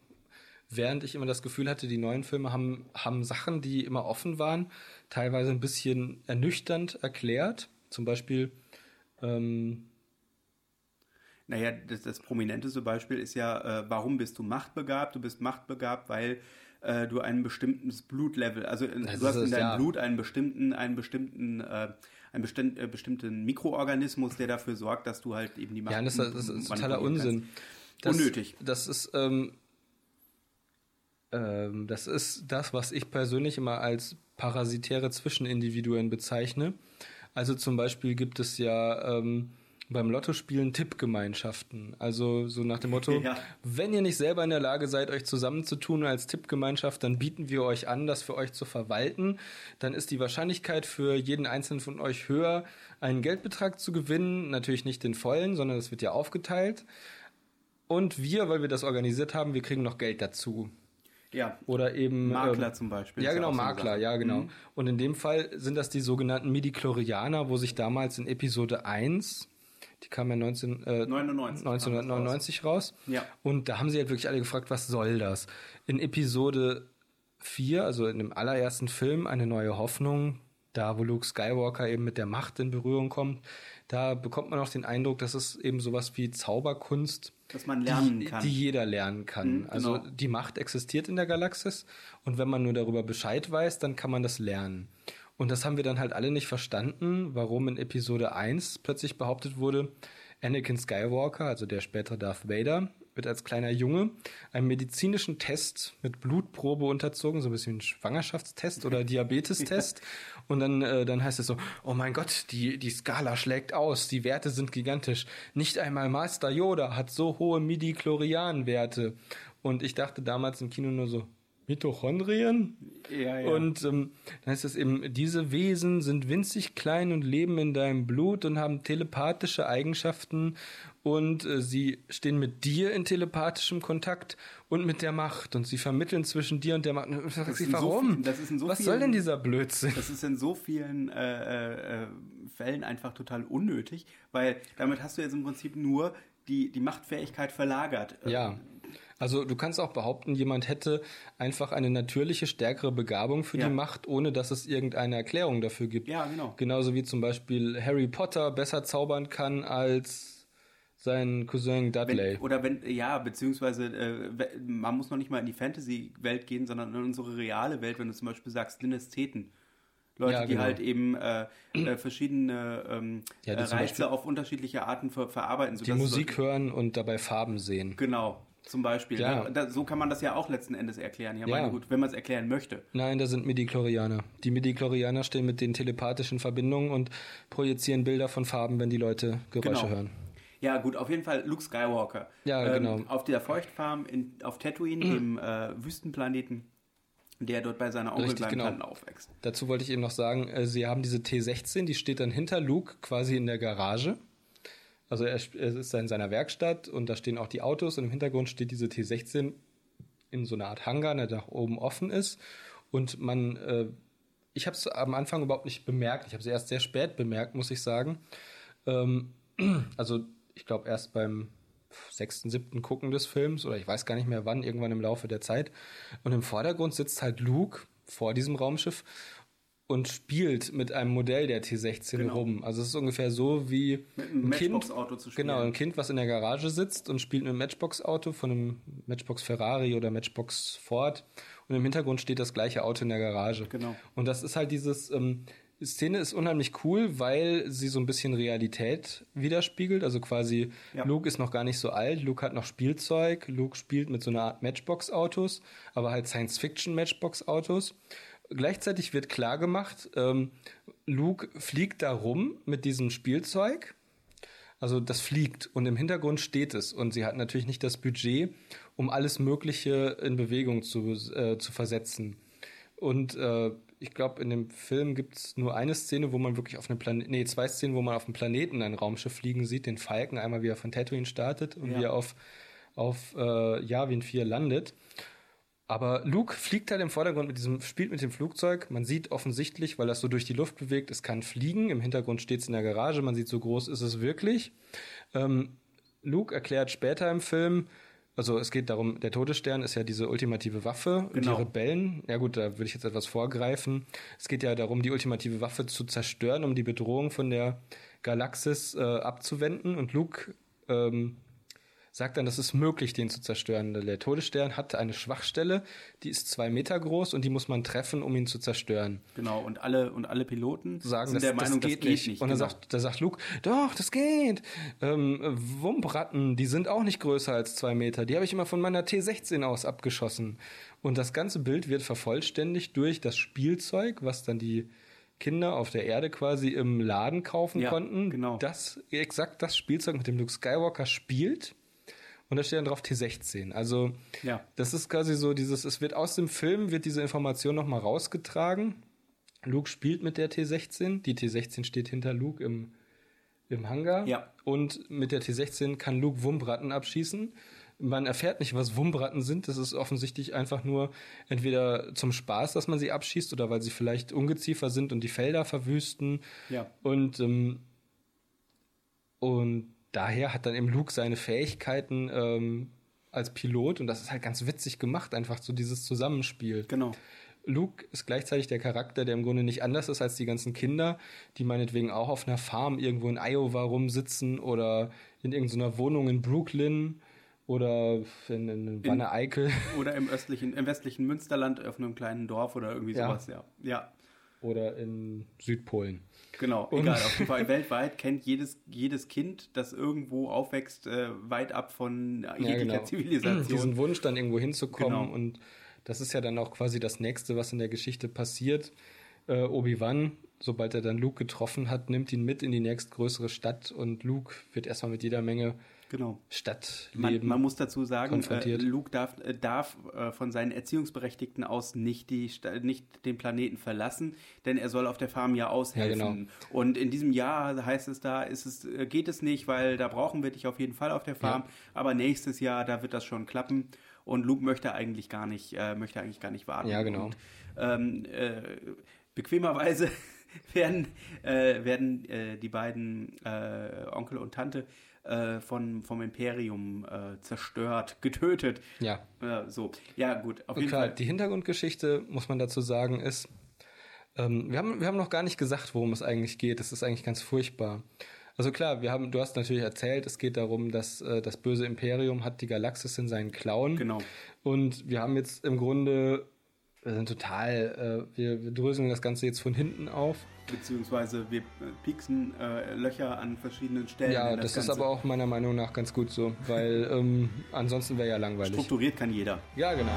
Während ich immer das Gefühl hatte, die neuen Filme haben, haben Sachen, die immer offen waren, teilweise ein bisschen ernüchternd erklärt. Zum Beispiel, ähm, naja, das, das prominenteste Beispiel ist ja, äh, warum bist du machtbegabt? Du bist machtbegabt, weil äh, du ein bestimmtes Blutlevel, also in, du hast in deinem ja. Blut einen bestimmten, einen bestimmten, äh, einen bestimmt, äh, bestimmten Mikroorganismus, der dafür sorgt, dass du halt eben die Macht. Ja, das, das ist totaler Unsinn. Das, Unnötig. Das ist ähm, ähm, das ist das, was ich persönlich immer als parasitäre Zwischenindividuen bezeichne. Also zum Beispiel gibt es ja ähm, beim Lottospielen Tippgemeinschaften. Also so nach dem Motto, ja. wenn ihr nicht selber in der Lage seid, euch zusammenzutun als Tippgemeinschaft, dann bieten wir euch an, das für euch zu verwalten. Dann ist die Wahrscheinlichkeit für jeden einzelnen von euch höher, einen Geldbetrag zu gewinnen. Natürlich nicht den vollen, sondern es wird ja aufgeteilt. Und wir, weil wir das organisiert haben, wir kriegen noch Geld dazu. Ja. Oder eben. Makler ähm, zum Beispiel. Ja, genau, Makler, ja, genau. Mhm. Und in dem Fall sind das die sogenannten Midi-Chlorianer, wo sich damals in Episode 1 die kam ja 19, äh, 99, 1999 raus. Ja. Und da haben sie halt wirklich alle gefragt, was soll das? In Episode 4, also in dem allerersten Film, eine neue Hoffnung, da wo Luke Skywalker eben mit der Macht in Berührung kommt, da bekommt man auch den Eindruck, dass es eben sowas wie Zauberkunst, dass man lernen die, kann. die jeder lernen kann. Mhm, also genau. die Macht existiert in der Galaxis und wenn man nur darüber Bescheid weiß, dann kann man das lernen. Und das haben wir dann halt alle nicht verstanden, warum in Episode 1 plötzlich behauptet wurde, Anakin Skywalker, also der spätere Darth Vader, wird als kleiner Junge einem medizinischen Test mit Blutprobe unterzogen, so ein bisschen Schwangerschaftstest oder Diabetestest. Und dann, äh, dann heißt es so, oh mein Gott, die, die Skala schlägt aus, die Werte sind gigantisch. Nicht einmal Master Yoda hat so hohe Midi-Chlorian-Werte. Und ich dachte damals im Kino nur so, Mitochondrien. Ja, ja. Und ähm, dann heißt es eben, diese Wesen sind winzig klein und leben in deinem Blut und haben telepathische Eigenschaften und äh, sie stehen mit dir in telepathischem Kontakt und mit der Macht und sie vermitteln zwischen dir und der Macht. Sie, warum? So, so Was vielen, soll denn dieser Blödsinn? Das ist in so vielen äh, äh, Fällen einfach total unnötig, weil damit hast du jetzt im Prinzip nur die, die Machtfähigkeit verlagert. Ja. Also du kannst auch behaupten, jemand hätte einfach eine natürliche, stärkere Begabung für ja. die Macht, ohne dass es irgendeine Erklärung dafür gibt. Ja, genau. Genauso wie zum Beispiel Harry Potter besser zaubern kann als sein Cousin Dudley. Wenn, oder wenn, ja, beziehungsweise äh, man muss noch nicht mal in die Fantasy-Welt gehen, sondern in unsere reale Welt, wenn du zum Beispiel sagst, Dynastheten. Leute, ja, genau. die halt eben äh, äh, verschiedene ähm, ja, Reize auf unterschiedliche Arten ver verarbeiten. Die Musik hören und dabei Farben sehen. Genau, zum Beispiel. Ja. Ne? Da, so kann man das ja auch letzten Endes erklären. Ja, ja. meine gut, wenn man es erklären möchte. Nein, da sind Midi-Chlorianer. Die Midi-Chlorianer stehen mit den telepathischen Verbindungen und projizieren Bilder von Farben, wenn die Leute Geräusche genau. hören. Ja, gut, auf jeden Fall Luke Skywalker. Ja, ähm, genau. Auf der Feuchtfarm in, auf Tatooine, mhm. dem äh, Wüstenplaneten, der dort bei seiner Onkel genau. aufwächst. Dazu wollte ich eben noch sagen, äh, sie haben diese T16, die steht dann hinter Luke quasi in der Garage. Also er, er ist in seiner Werkstatt und da stehen auch die Autos und im Hintergrund steht diese T16 in so einer Art Hangar, der nach oben offen ist. Und man, äh, ich habe es am Anfang überhaupt nicht bemerkt. Ich habe es erst sehr spät bemerkt, muss ich sagen. Ähm, also ich glaube erst beim sechsten, siebten Gucken des Films oder ich weiß gar nicht mehr wann, irgendwann im Laufe der Zeit. Und im Vordergrund sitzt halt Luke vor diesem Raumschiff und spielt mit einem Modell der T16 Genau. rum. Also es ist ungefähr so wie Mit einem ein Kind, Matchbox-Auto zu spielen. genau, ein Kind, was in der Garage sitzt und spielt mit einem Matchbox-Auto von einem Matchbox Ferrari oder Matchbox Ford und im Hintergrund steht das gleiche Auto in der Garage. Genau. Und das ist halt dieses, ähm, Szene ist unheimlich cool, weil sie so ein bisschen Realität widerspiegelt. Also quasi, Ja. Luke ist noch gar nicht so alt, Luke hat noch Spielzeug, Luke spielt mit so einer Art Matchbox-Autos, aber halt Science-Fiction-Matchbox-Autos. Gleichzeitig wird klar gemacht, ähm, Luke fliegt da rum mit diesem Spielzeug. Also das fliegt und im Hintergrund steht es. Und sie hat natürlich nicht das Budget, um alles Mögliche in Bewegung zu, äh, zu versetzen. Und äh, ich glaube, in dem Film gibt es nur eine Szene, wo man wirklich auf einem Planeten, nee, zwei Szenen, wo man auf einem Planeten ein Raumschiff fliegen sieht, den Falken, einmal wie er von Tatooine startet und Ja. wie er auf, auf äh, Yavin 4 landet. Aber Luke fliegt halt im Vordergrund mit diesem, spielt mit dem Flugzeug. Man sieht offensichtlich, weil das so durch die Luft bewegt, es kann fliegen. Im Hintergrund steht es in der Garage. Man sieht, so groß ist es wirklich. Ähm, Luke erklärt später im Film, also es geht darum, der Todesstern ist ja diese ultimative Waffe und die Genau. Rebellen, ja gut, da würde ich jetzt etwas vorgreifen. Es geht ja darum, die ultimative Waffe zu zerstören, um die Bedrohung von der Galaxis äh, abzuwenden. Und Luke ähm, sagt dann, das ist möglich, den zu zerstören. Der Todesstern hat eine Schwachstelle, die ist zwei Meter groß und die muss man treffen, um ihn zu zerstören. Genau, und alle, und alle Piloten Sagen, sind das, der Meinung, das geht, nicht. Und dann genau. sagt, da sagt Luke, doch, das geht. Ähm, Wumpratten, die sind auch nicht größer als zwei Meter. Die habe ich immer von meiner T16 aus abgeschossen. Und das ganze Bild wird vervollständigt durch das Spielzeug, was dann die Kinder auf der Erde quasi im Laden kaufen Ja, konnten. genau. Das, exakt das Spielzeug, mit dem Luke Skywalker spielt. Und da steht dann drauf T16. Also, Ja. das ist quasi so dieses, es wird aus dem Film, wird diese Information nochmal rausgetragen. Luke spielt mit der T16. Die T16 steht hinter Luke im, im Hangar. Ja. Und mit der T16 kann Luke Wumbratten abschießen. Man erfährt nicht, was Wumbratten sind. Das ist offensichtlich einfach nur entweder zum Spaß, dass man sie abschießt, oder weil sie vielleicht Ungeziefer sind und die Felder verwüsten. Ja. Und, ähm, und daher hat dann eben Luke seine Fähigkeiten ähm, als Pilot und das ist halt ganz witzig gemacht, einfach so dieses Zusammenspiel. Genau. Luke ist gleichzeitig der Charakter, der im Grunde nicht anders ist als die ganzen Kinder, die meinetwegen auch auf einer Farm irgendwo in Iowa rumsitzen oder in irgendeiner Wohnung in Brooklyn oder in, in Wanne Eickel Oder im östlichen, im westlichen Münsterland auf einem kleinen Dorf oder irgendwie Ja. sowas, ja. Ja. Oder in Südpolen. Genau, Und- egal. Auf jeden Fall weltweit kennt jedes, jedes Kind, das irgendwo aufwächst, äh, weit ab von jeglicher Zivilisation. genau. Diesen Wunsch, dann irgendwo hinzukommen. Genau. Und das ist ja dann auch quasi das Nächste, was in der Geschichte passiert. Äh, Obi-Wan, sobald er dann Luke getroffen hat, nimmt ihn mit in die nächstgrößere Stadt und Luke wird erstmal mit jeder Menge genau. Man, Stadtleben. man muss dazu sagen, äh. Luke darf, äh, darf äh, von seinen Erziehungsberechtigten aus nicht, die, nicht den Planeten verlassen, denn er soll auf der Farm ja aushelfen. Ja, genau. Und in diesem Jahr heißt es da, ist es, äh, geht es nicht, weil da brauchen wir dich auf jeden Fall auf der Farm. Aber nächstes Jahr, da wird das schon klappen. Und Luke möchte eigentlich gar nicht, möchte eigentlich gar nicht warten. Ja, genau. Und, ähm, äh, bequemerweise werden, äh, werden äh, die beiden äh, Onkel und Tante äh, von, vom Imperium äh, zerstört, getötet. ja. Äh, so, ja gut, auf Und jeden klar, Fall. die Hintergrundgeschichte, muss man dazu sagen, ist, ähm, wir, haben, wir haben noch gar nicht gesagt, worum es eigentlich geht. Das ist eigentlich ganz furchtbar. Also klar, wir haben, du hast natürlich erzählt, es geht darum, dass äh, das böse Imperium hat die Galaxis in seinen Klauen. Genau. Und wir haben jetzt im Grunde, wir sind total, äh, wir, wir dröseln das Ganze jetzt von hinten auf. Beziehungsweise wir äh, pieksen äh, Löcher an verschiedenen Stellen. Ja, das, das ist aber auch meiner Meinung nach ganz gut so, weil ähm, ansonsten wäre ja langweilig. Strukturiert kann jeder. Ja, genau.